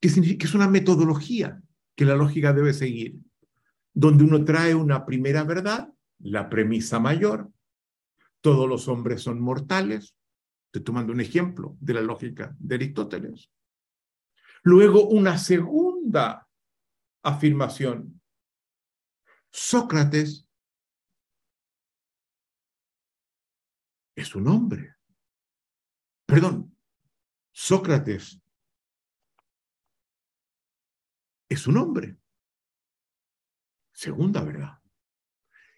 que, que es una metodología que la lógica debe seguir, donde uno trae una primera verdad, la premisa mayor, todos los hombres son mortales, estoy tomando un ejemplo de la lógica de Aristóteles. Luego una segunda afirmación. Sócrates es un hombre. Perdón, Sócrates es un hombre. Segunda verdad.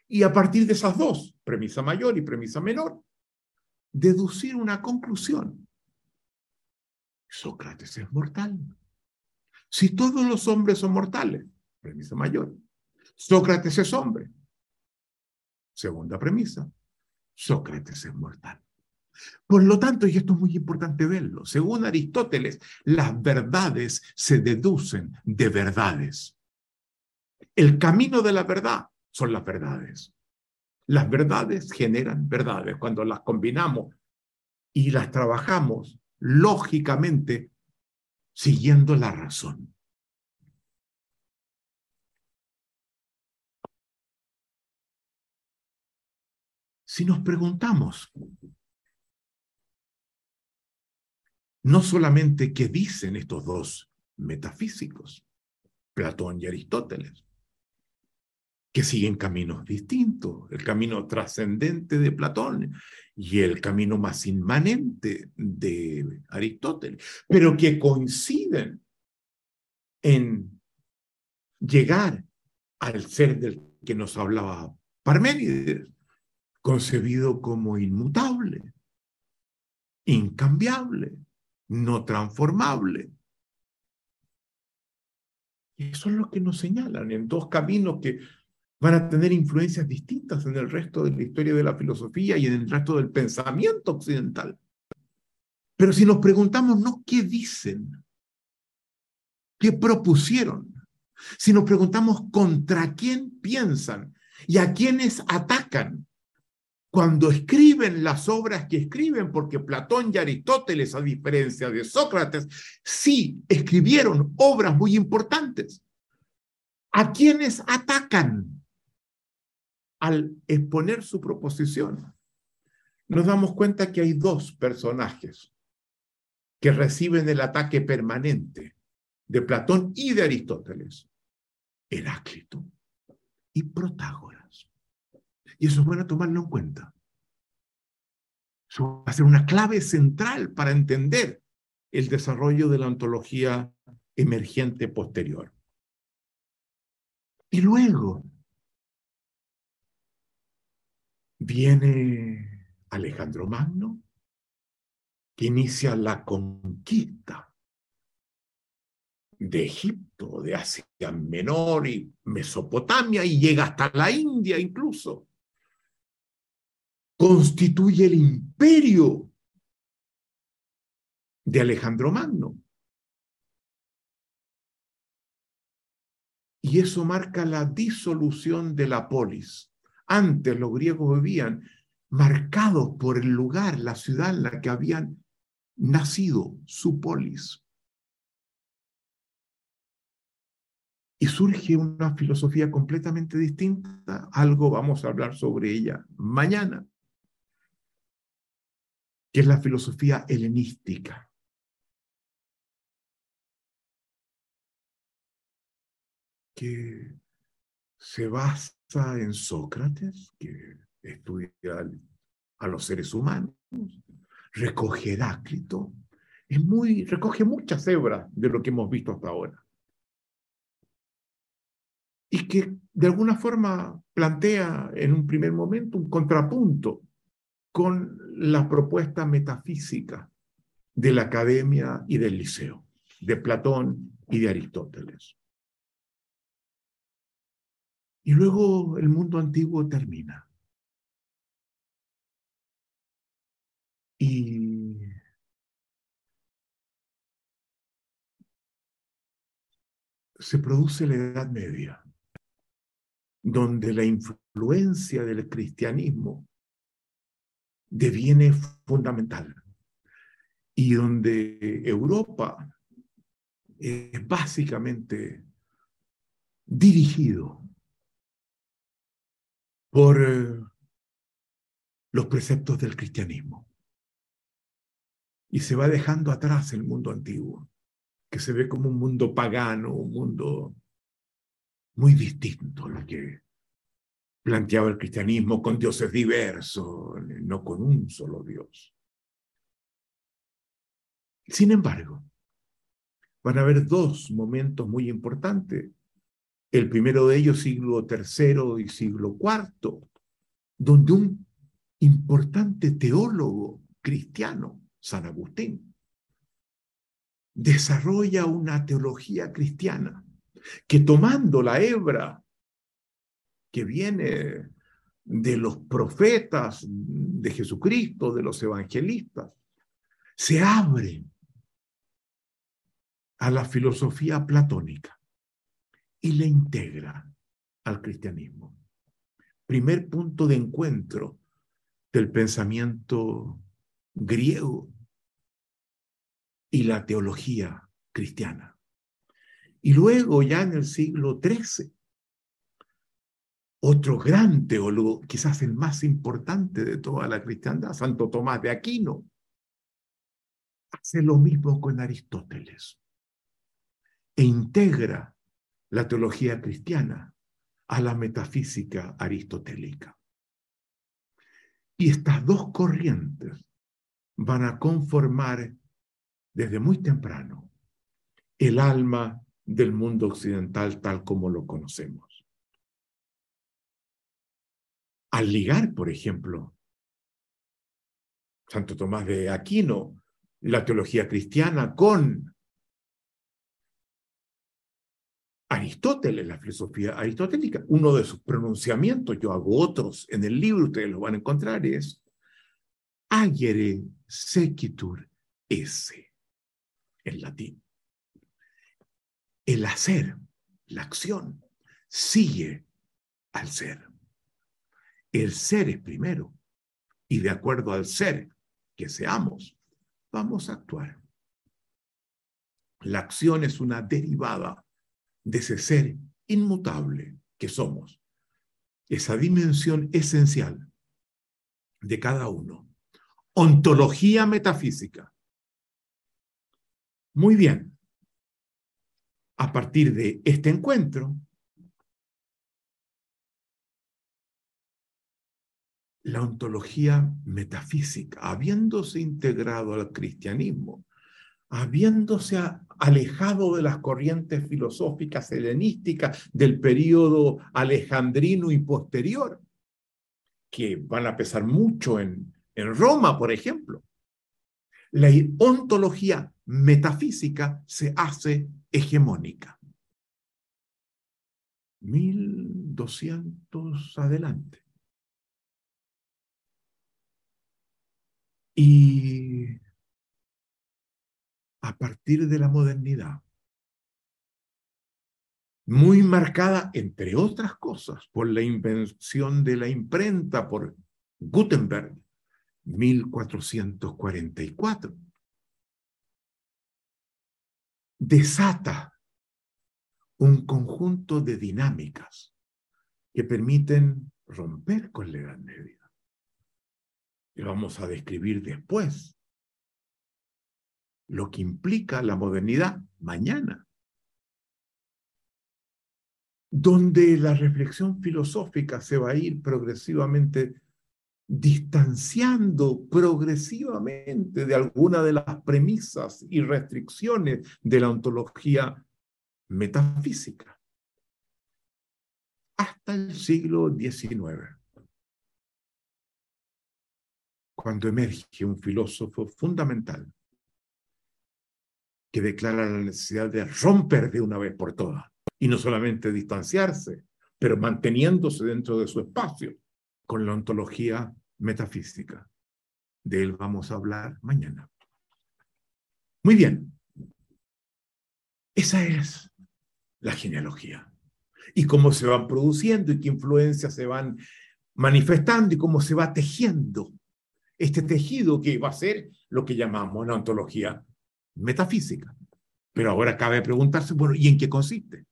Y a partir de esas dos, premisa mayor y premisa menor, deducir una conclusión. Sócrates es mortal. Si todos los hombres son mortales, premisa mayor. Sócrates es hombre. Segunda premisa, Sócrates es mortal. Por lo tanto, y esto es muy importante verlo, según Aristóteles, las verdades se deducen de verdades. El camino de la verdad son las verdades. Las verdades generan verdades. Cuando las combinamos y las trabajamos lógicamente, siguiendo la razón. Si nos preguntamos, no solamente qué dicen estos dos metafísicos, Platón y Aristóteles, que siguen caminos distintos, el camino trascendente de Platón y el camino más inmanente de Aristóteles, pero que coinciden en llegar al ser del que nos hablaba Parménides, concebido como inmutable, incambiable, no transformable. Eso es lo que nos señalan en dos caminos que van a tener influencias distintas en el resto de la historia de la filosofía y en el resto del pensamiento occidental. Pero si nos preguntamos, no, ¿qué dicen? ¿Qué propusieron? Si nos preguntamos contra quién piensan y a quiénes atacan, cuando escriben las obras que escriben, porque Platón y Aristóteles, a diferencia de Sócrates, sí escribieron obras muy importantes. ¿A quiénes atacan? Al exponer su proposición, nos damos cuenta que hay dos personajes que reciben el ataque permanente de Platón y de Aristóteles, Heráclito y Protágoras. Y eso es bueno tomarlo en cuenta. Eso va a ser una clave central para entender el desarrollo de la ontología emergente posterior. Y luego, viene Alejandro Magno, que inicia la conquista de Egipto, de Asia Menor y Mesopotamia y llega hasta la India incluso. Constituye el imperio de Alejandro Magno. Y eso marca la disolución de la polis antes los griegos vivían marcados por el lugar, la ciudad en la que habían nacido, su polis. Y surge una filosofía completamente distinta, algo vamos a hablar sobre ella mañana, que es la filosofía helenística. que se basa en Sócrates, que estudia a los seres humanos, recoge Heráclito, es muy, recoge muchas hebras de lo que hemos visto hasta ahora. Y que de alguna forma plantea en un primer momento un contrapunto con la propuesta metafísica de la academia y del liceo, de Platón y de Aristóteles. Y luego el mundo antiguo termina. Y se produce la Edad Media, donde la influencia del cristianismo deviene fundamental y donde Europa es básicamente dirigido por eh, los preceptos del cristianismo. Y se va dejando atrás el mundo antiguo, que se ve como un mundo pagano, un mundo muy distinto a lo que planteaba el cristianismo con dioses diversos, no con un solo Dios. Sin embargo, van a haber dos momentos muy importantes el primero de ellos siglo III y siglo IV, donde un importante teólogo cristiano, San Agustín, desarrolla una teología cristiana que tomando la hebra que viene de los profetas de Jesucristo, de los evangelistas, se abre a la filosofía platónica y le integra al cristianismo. Primer punto de encuentro del pensamiento griego y la teología cristiana. Y luego, ya en el siglo XIII, otro gran teólogo, quizás el más importante de toda la cristiandad, Santo Tomás de Aquino, hace lo mismo con Aristóteles e integra la teología cristiana a la metafísica aristotélica. Y estas dos corrientes van a conformar desde muy temprano el alma del mundo occidental tal como lo conocemos. Al ligar, por ejemplo, Santo Tomás de Aquino, la teología cristiana con Aristóteles, la filosofía aristotélica, uno de sus pronunciamientos, yo hago otros en el libro, ustedes lo van a encontrar, es agere sequitur esse, en latín. El hacer, la acción, sigue al ser. El ser es primero, y de acuerdo al ser que seamos, vamos a actuar. La acción es una derivada de ese ser inmutable que somos, esa dimensión esencial de cada uno. Ontología metafísica. Muy bien. A partir de este encuentro, la ontología metafísica, habiéndose integrado al cristianismo, habiéndose alejado de las corrientes filosóficas helenísticas del período alejandrino y posterior, que van a pesar mucho en, en Roma, por ejemplo. La ontología metafísica se hace hegemónica. 1200 adelante. Y a partir de la modernidad, muy marcada, entre otras cosas, por la invención de la imprenta por Gutenberg, 1444. Desata un conjunto de dinámicas que permiten romper con la Edad Media. Y vamos a describir después lo que implica la modernidad mañana, donde la reflexión filosófica se va a ir progresivamente distanciando progresivamente de alguna de las premisas y restricciones de la ontología metafísica hasta el siglo XIX. cuando emerge un filósofo fundamental que declara la necesidad de romper de una vez por todas y no solamente distanciarse, pero manteniéndose dentro de su espacio con la ontología metafísica. De él vamos a hablar mañana. Muy bien. Esa es la genealogía. Y cómo se van produciendo y qué influencias se van manifestando y cómo se va tejiendo este tejido que va a ser lo que llamamos la ontología metafísica. Pero ahora cabe preguntarse, bueno, ¿y en qué consiste?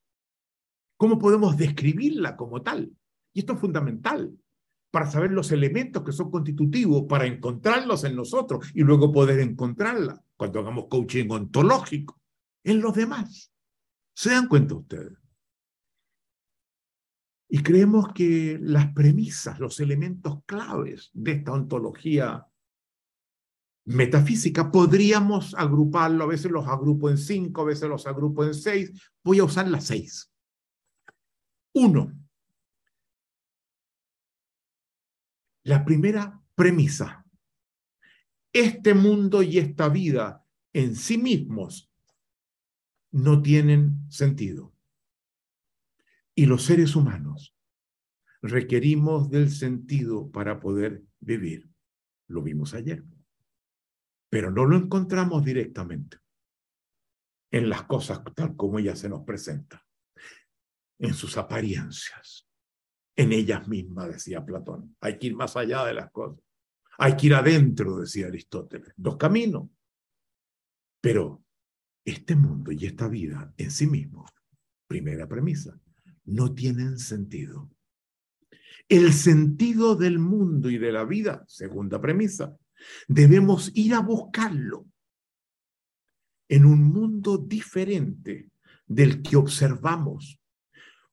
¿Cómo podemos describirla como tal? Y esto es fundamental para saber los elementos que son constitutivos, para encontrarlos en nosotros y luego poder encontrarla cuando hagamos coaching ontológico en los demás. ¿Se dan cuenta ustedes? Y creemos que las premisas, los elementos claves de esta ontología metafísica, podríamos agruparlo, a veces los agrupo en cinco, a veces los agrupo en seis, voy a usar las seis. Uno, la primera premisa, este mundo y esta vida en sí mismos no tienen sentido. Y los seres humanos requerimos del sentido para poder vivir. Lo vimos ayer. Pero no lo encontramos directamente en las cosas tal como ellas se nos presentan, en sus apariencias, en ellas mismas, decía Platón. Hay que ir más allá de las cosas. Hay que ir adentro, decía Aristóteles. Dos caminos. Pero este mundo y esta vida en sí mismo, primera premisa, no tienen sentido. El sentido del mundo y de la vida, segunda premisa, debemos ir a buscarlo en un mundo diferente del que observamos,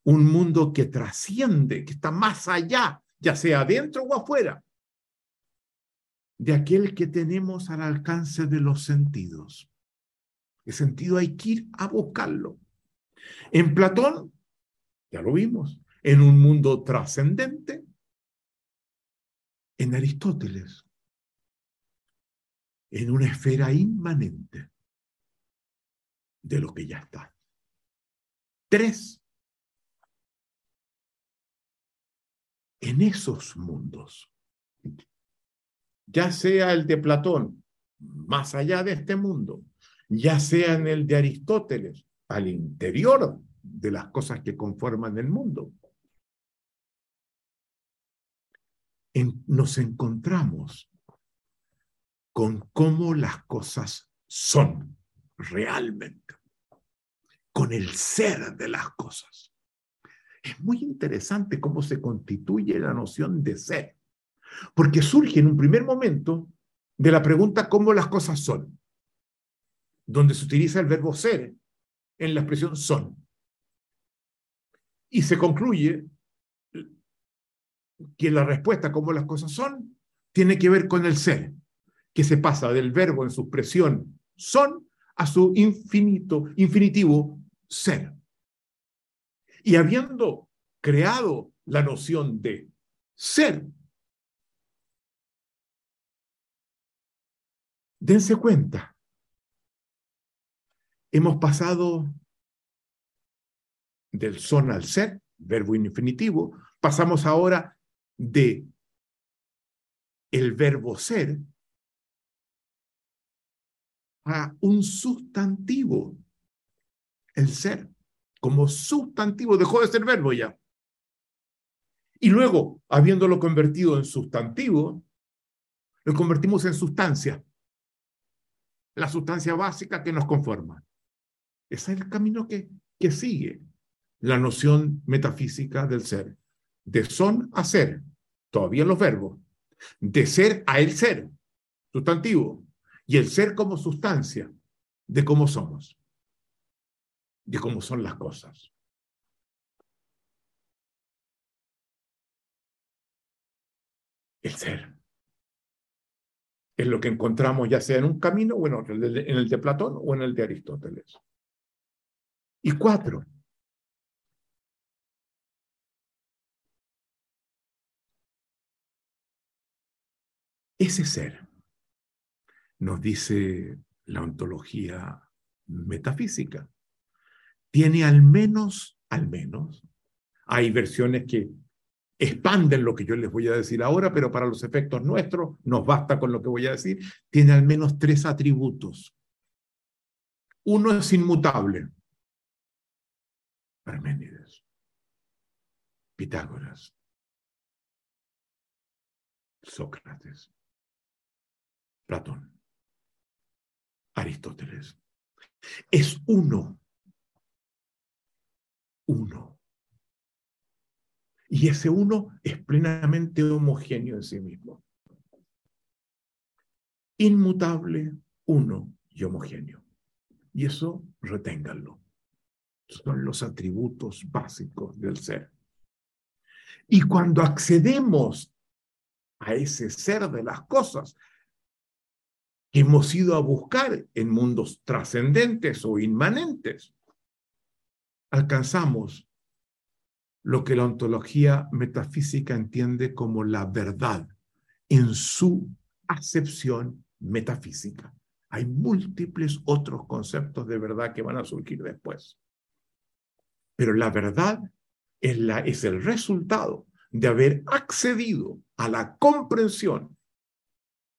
un mundo que trasciende, que está más allá, ya sea adentro o afuera, de aquel que tenemos al alcance de los sentidos. El sentido hay que ir a buscarlo. En Platón ya lo vimos, en un mundo trascendente, en Aristóteles, en una esfera inmanente de lo que ya está. Tres, en esos mundos, ya sea el de Platón, más allá de este mundo, ya sea en el de Aristóteles, al interior de las cosas que conforman el mundo. nos encontramos con cómo las cosas son realmente, con el ser de las cosas. Es muy interesante cómo se constituye la noción de ser, porque surge en un primer momento de la pregunta cómo las cosas son, donde se utiliza el verbo ser en la expresión son. Y se concluye que la respuesta, como las cosas son, tiene que ver con el ser, que se pasa del verbo en su expresión son a su infinito, infinitivo ser. Y habiendo creado la noción de ser, dense cuenta, hemos pasado del son al ser, verbo infinitivo, pasamos ahora de el verbo ser a un sustantivo, el ser, como sustantivo, dejó de ser verbo ya. Y luego, habiéndolo convertido en sustantivo, lo convertimos en sustancia, la sustancia básica que nos conforma. Ese es el camino que, que sigue la noción metafísica del ser. De son a ser, todavía los verbos. De ser a el ser, sustantivo. Y el ser como sustancia de cómo somos, de cómo son las cosas. El ser. Es lo que encontramos ya sea en un camino o en otro, en el de Platón o en el de Aristóteles. Y cuatro, Ese ser, nos dice la ontología metafísica, tiene al menos, al menos, hay versiones que expanden lo que yo les voy a decir ahora, pero para los efectos nuestros nos basta con lo que voy a decir, tiene al menos tres atributos. Uno es inmutable. Parménides, Pitágoras, Sócrates, Platón, Aristóteles. Es uno. Uno. Y ese uno es plenamente homogéneo en sí mismo. Inmutable, uno y homogéneo. Y eso reténganlo. Son los atributos básicos del ser. Y cuando accedemos a ese ser de las cosas que hemos ido a buscar en mundos trascendentes o inmanentes, alcanzamos lo que la ontología metafísica entiende como la verdad en su acepción metafísica. Hay múltiples otros conceptos de verdad que van a surgir después. Pero la verdad es, la, es el resultado de haber accedido a la comprensión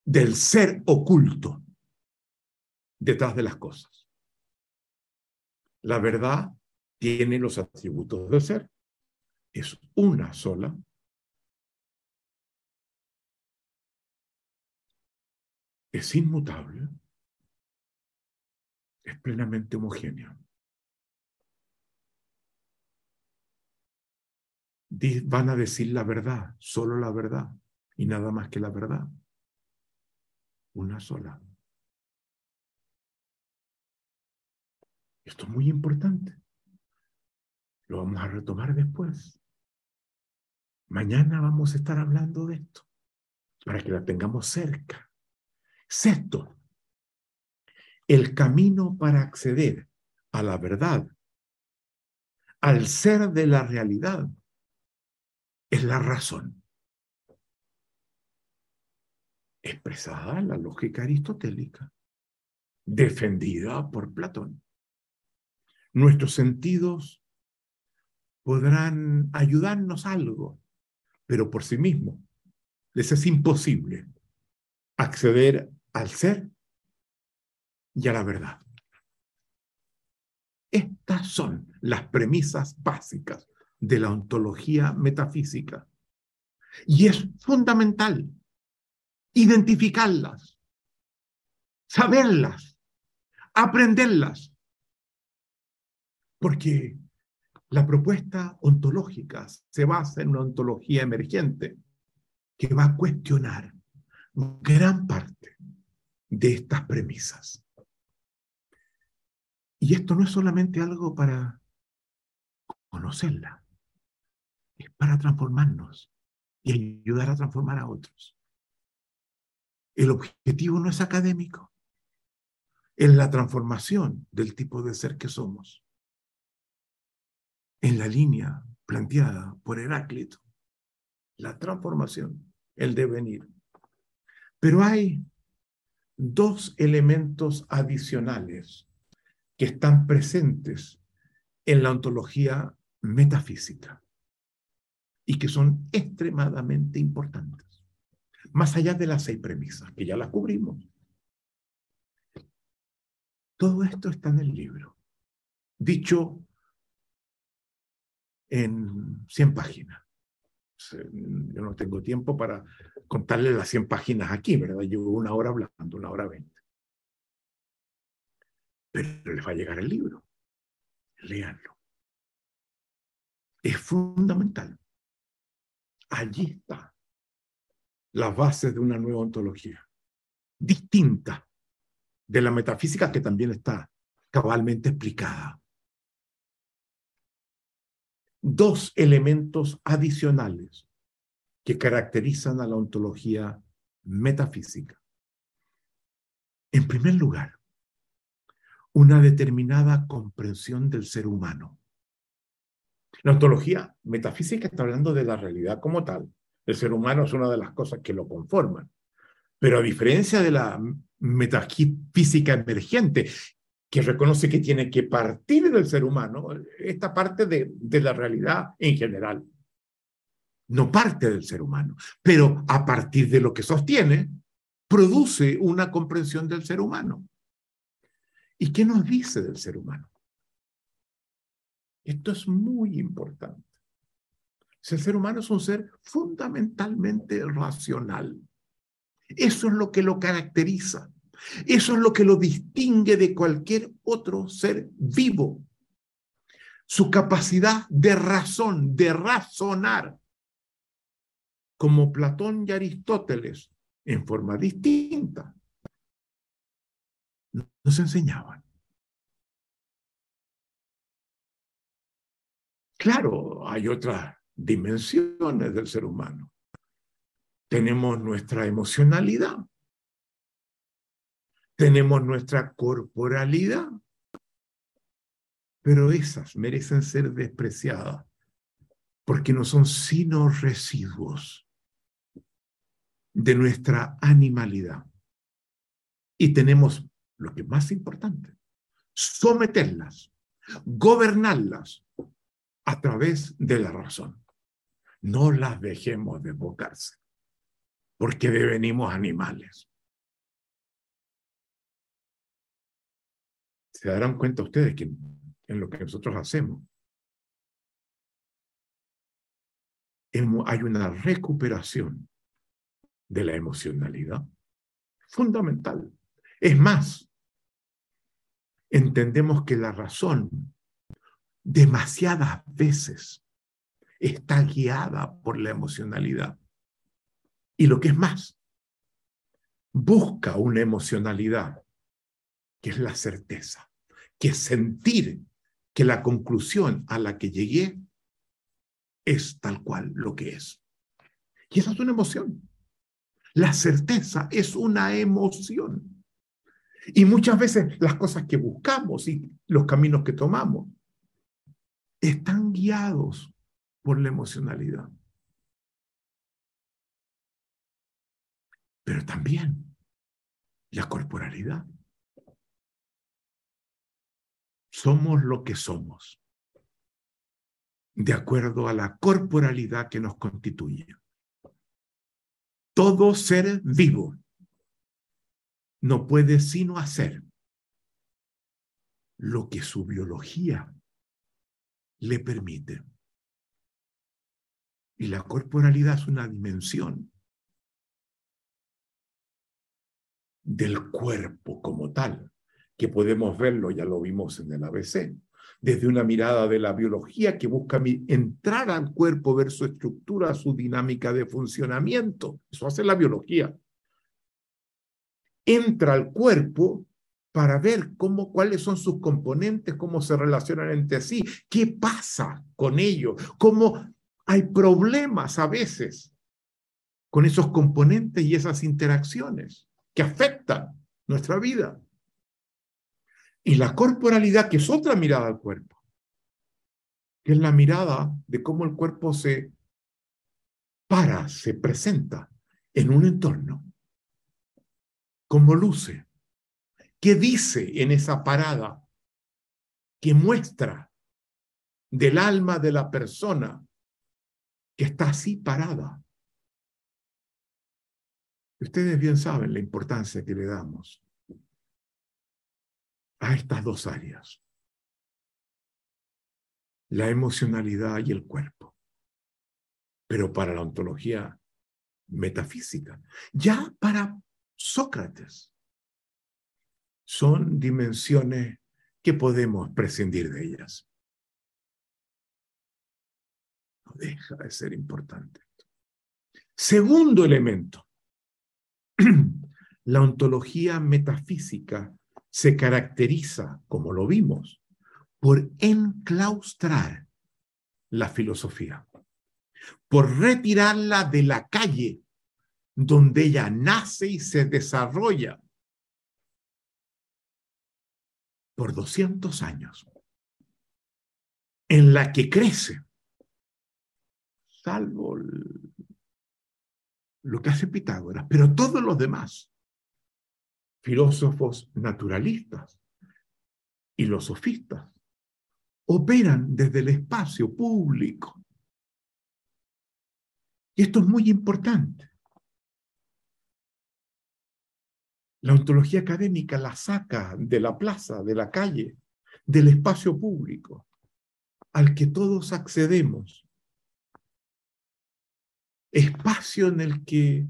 del ser oculto detrás de las cosas. La verdad tiene los atributos del ser es una sola, es inmutable, es plenamente homogénea. Van a decir la verdad, solo la verdad, y nada más que la verdad. Una sola. Esto es muy importante. Lo vamos a retomar después. Mañana vamos a estar hablando de esto para que la tengamos cerca. Sexto, el camino para acceder a la verdad, al ser de la realidad, es la razón. Expresada en la lógica aristotélica, defendida por Platón. Nuestros sentidos podrán ayudarnos algo, pero por sí mismos les es imposible acceder al ser y a la verdad. Estas son las premisas básicas de la ontología metafísica. Y es fundamental identificarlas, saberlas, aprenderlas, porque la propuesta ontológica se basa en una ontología emergente que va a cuestionar gran parte de estas premisas. Y esto no es solamente algo para conocerla, es para transformarnos y ayudar a transformar a otros. El objetivo no es académico, es la transformación del tipo de ser que somos en la línea planteada por Heráclito, la transformación, el devenir. Pero hay dos elementos adicionales que están presentes en la ontología metafísica y que son extremadamente importantes, más allá de las seis premisas, que ya las cubrimos. Todo esto está en el libro, dicho en 100 páginas. Yo no tengo tiempo para contarle las 100 páginas aquí, ¿verdad? Llevo una hora hablando, una hora veinte. Pero les va a llegar el libro. Léanlo. Es fundamental. Allí está la base de una nueva ontología, distinta de la metafísica que también está cabalmente explicada dos elementos adicionales que caracterizan a la ontología metafísica. En primer lugar, una determinada comprensión del ser humano. La ontología metafísica está hablando de la realidad como tal. El ser humano es una de las cosas que lo conforman. Pero a diferencia de la metafísica emergente, que reconoce que tiene que partir del ser humano, esta parte de, de la realidad en general no parte del ser humano, pero a partir de lo que sostiene, produce una comprensión del ser humano. ¿Y qué nos dice del ser humano? Esto es muy importante. El ser humano es un ser fundamentalmente racional. Eso es lo que lo caracteriza. Eso es lo que lo distingue de cualquier otro ser vivo. Su capacidad de razón, de razonar, como Platón y Aristóteles, en forma distinta, nos enseñaban. Claro, hay otras dimensiones del ser humano. Tenemos nuestra emocionalidad, tenemos nuestra corporalidad, pero esas merecen ser despreciadas porque no son sino residuos de nuestra animalidad. Y tenemos lo que es más importante, someterlas, gobernarlas a través de la razón. No las dejemos desbocarse, porque devenimos animales. Se darán cuenta ustedes que en lo que nosotros hacemos hay una recuperación de la emocionalidad fundamental. Es más, entendemos que la razón demasiadas veces está guiada por la emocionalidad. Y lo que es más, busca una emocionalidad que es la certeza, que es sentir que la conclusión a la que llegué es tal cual lo que es. Y esa es una emoción. La certeza es una emoción. Y muchas veces las cosas que buscamos y los caminos que tomamos están guiados por la emocionalidad. Pero también la corporalidad. Somos lo que somos de acuerdo a la corporalidad que nos constituye. Todo ser vivo no puede sino hacer lo que su biología le permite. Y la corporalidad es una dimensión del cuerpo como tal, que podemos verlo, ya lo vimos en el ABC, desde una mirada de la biología que busca entrar al cuerpo, ver su estructura, su dinámica de funcionamiento. Eso hace la biología. Entra al cuerpo para ver cómo, cuáles son sus componentes, cómo se relacionan entre sí, qué pasa con ellos, cómo hay problemas a veces con esos componentes y esas interacciones que afectan nuestra vida. Y la corporalidad, que es otra mirada al cuerpo, que es la mirada de cómo el cuerpo se para, se presenta en un entorno, cómo luce, qué dice en esa parada, que muestra del alma de la persona que está así parada. Ustedes bien saben la importancia que le damos a estas dos áreas, la emocionalidad y el cuerpo. Pero para la ontología metafísica, ya para Sócrates, son dimensiones que podemos prescindir de ellas. Deja de ser importante. Segundo elemento, *clears throat* la ontología metafísica se caracteriza, como lo vimos, por enclaustrar la filosofía, por retirarla de la calle donde ella nace y se desarrolla por 200 años, en la que crece, salvo lo que hace Pitágoras, pero todos los demás, filósofos naturalistas y los sofistas, operan desde el espacio público. Y esto es muy importante. La ontología académica la saca de la plaza, de la calle, del espacio público, al que todos accedemos. Espacio en el que,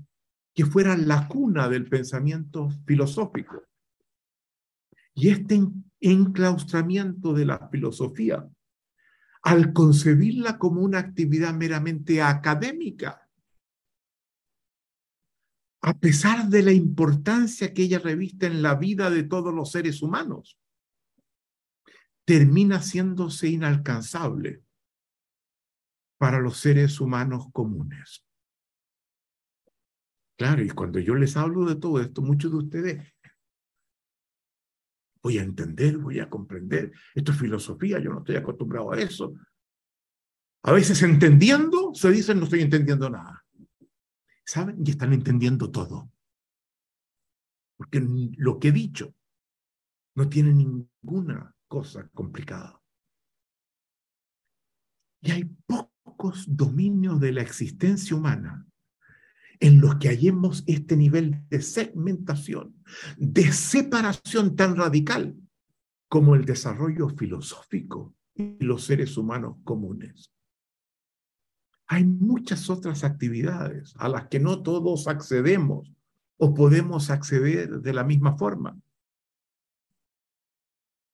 que fuera la cuna del pensamiento filosófico. Y este enclaustramiento de la filosofía, al concebirla como una actividad meramente académica, a pesar de la importancia que ella reviste en la vida de todos los seres humanos, termina haciéndose inalcanzable para los seres humanos comunes. Claro, y cuando yo les hablo de todo esto, muchos de ustedes voy a entender, voy a comprender. Esto es filosofía, yo no estoy acostumbrado a eso. A veces entendiendo, se dicen no estoy entendiendo nada. ¿Saben? Y están entendiendo todo. Porque lo que he dicho no tiene ninguna cosa complicada. Y hay pocos dominios de la existencia humana en los que hallemos este nivel de segmentación, de separación tan radical como el desarrollo filosófico y los seres humanos comunes. Hay muchas otras actividades a las que no todos accedemos o podemos acceder de la misma forma.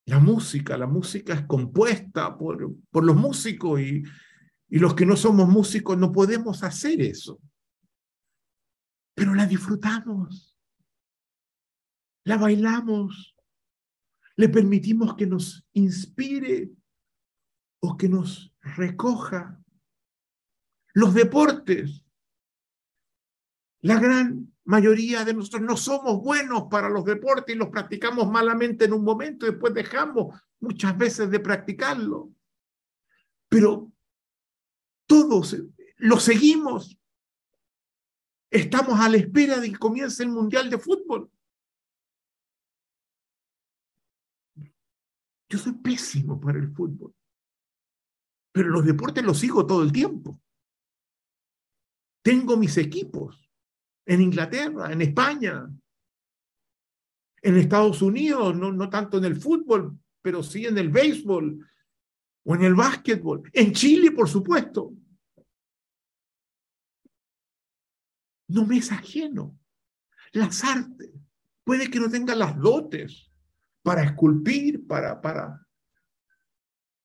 La música, la música es compuesta por, por los músicos y, y los que no somos músicos no podemos hacer eso. Pero la disfrutamos, la bailamos, le permitimos que nos inspire o que nos recoja los deportes. La gran mayoría de nosotros no somos buenos para los deportes y los practicamos malamente en un momento y después dejamos muchas veces de practicarlo. Pero todos lo seguimos. Estamos a la espera de que comience el Mundial de Fútbol. Yo soy pésimo para el fútbol, pero los deportes los sigo todo el tiempo. Tengo mis equipos en Inglaterra, en España, en Estados Unidos, no, no tanto en el fútbol, pero sí en el béisbol o en el básquetbol. En Chile, por supuesto. No me es ajeno. Las artes. Puede que no tenga las dotes para esculpir, para, para,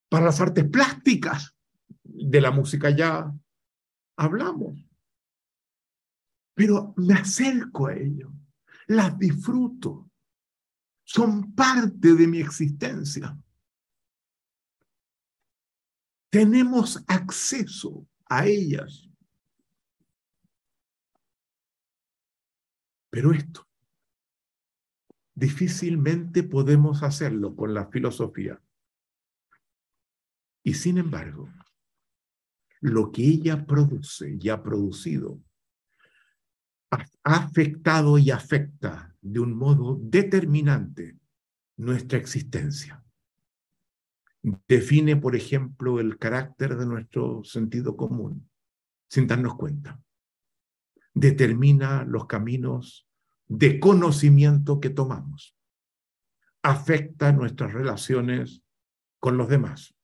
para las artes plásticas. De la música ya hablamos pero me acerco a ello, las disfruto, son parte de mi existencia. Tenemos acceso a ellas. Pero esto, difícilmente podemos hacerlo con la filosofía. Y sin embargo, lo que ella produce y ha producido ha afectado y afecta de un modo determinante nuestra existencia. Define, por ejemplo, el carácter de nuestro sentido común, sin darnos cuenta. Determina los caminos de conocimiento que tomamos. Afecta nuestras relaciones con los demás,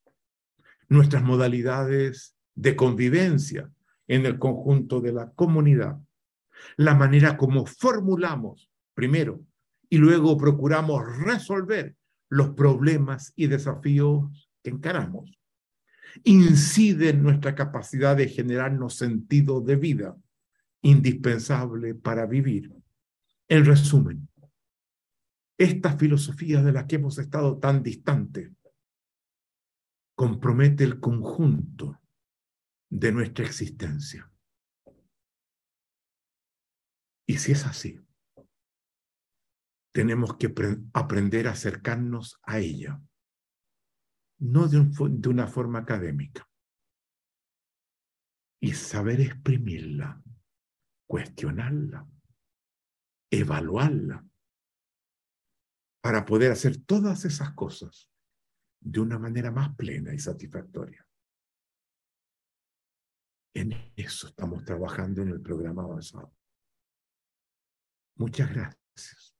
nuestras modalidades de convivencia en el conjunto de la comunidad la manera como formulamos primero y luego procuramos resolver los problemas y desafíos que encaramos. Incide en nuestra capacidad de generarnos sentido de vida indispensable para vivir. En resumen, esta filosofía de la que hemos estado tan distante compromete el conjunto de nuestra existencia. Y si es así, tenemos que aprender a acercarnos a ella, no de, de una forma académica, y saber exprimirla cuestionarla, evaluarla, para poder hacer todas esas cosas de una manera más plena y satisfactoria. En eso estamos trabajando en el programa avanzado. Muchas gracias.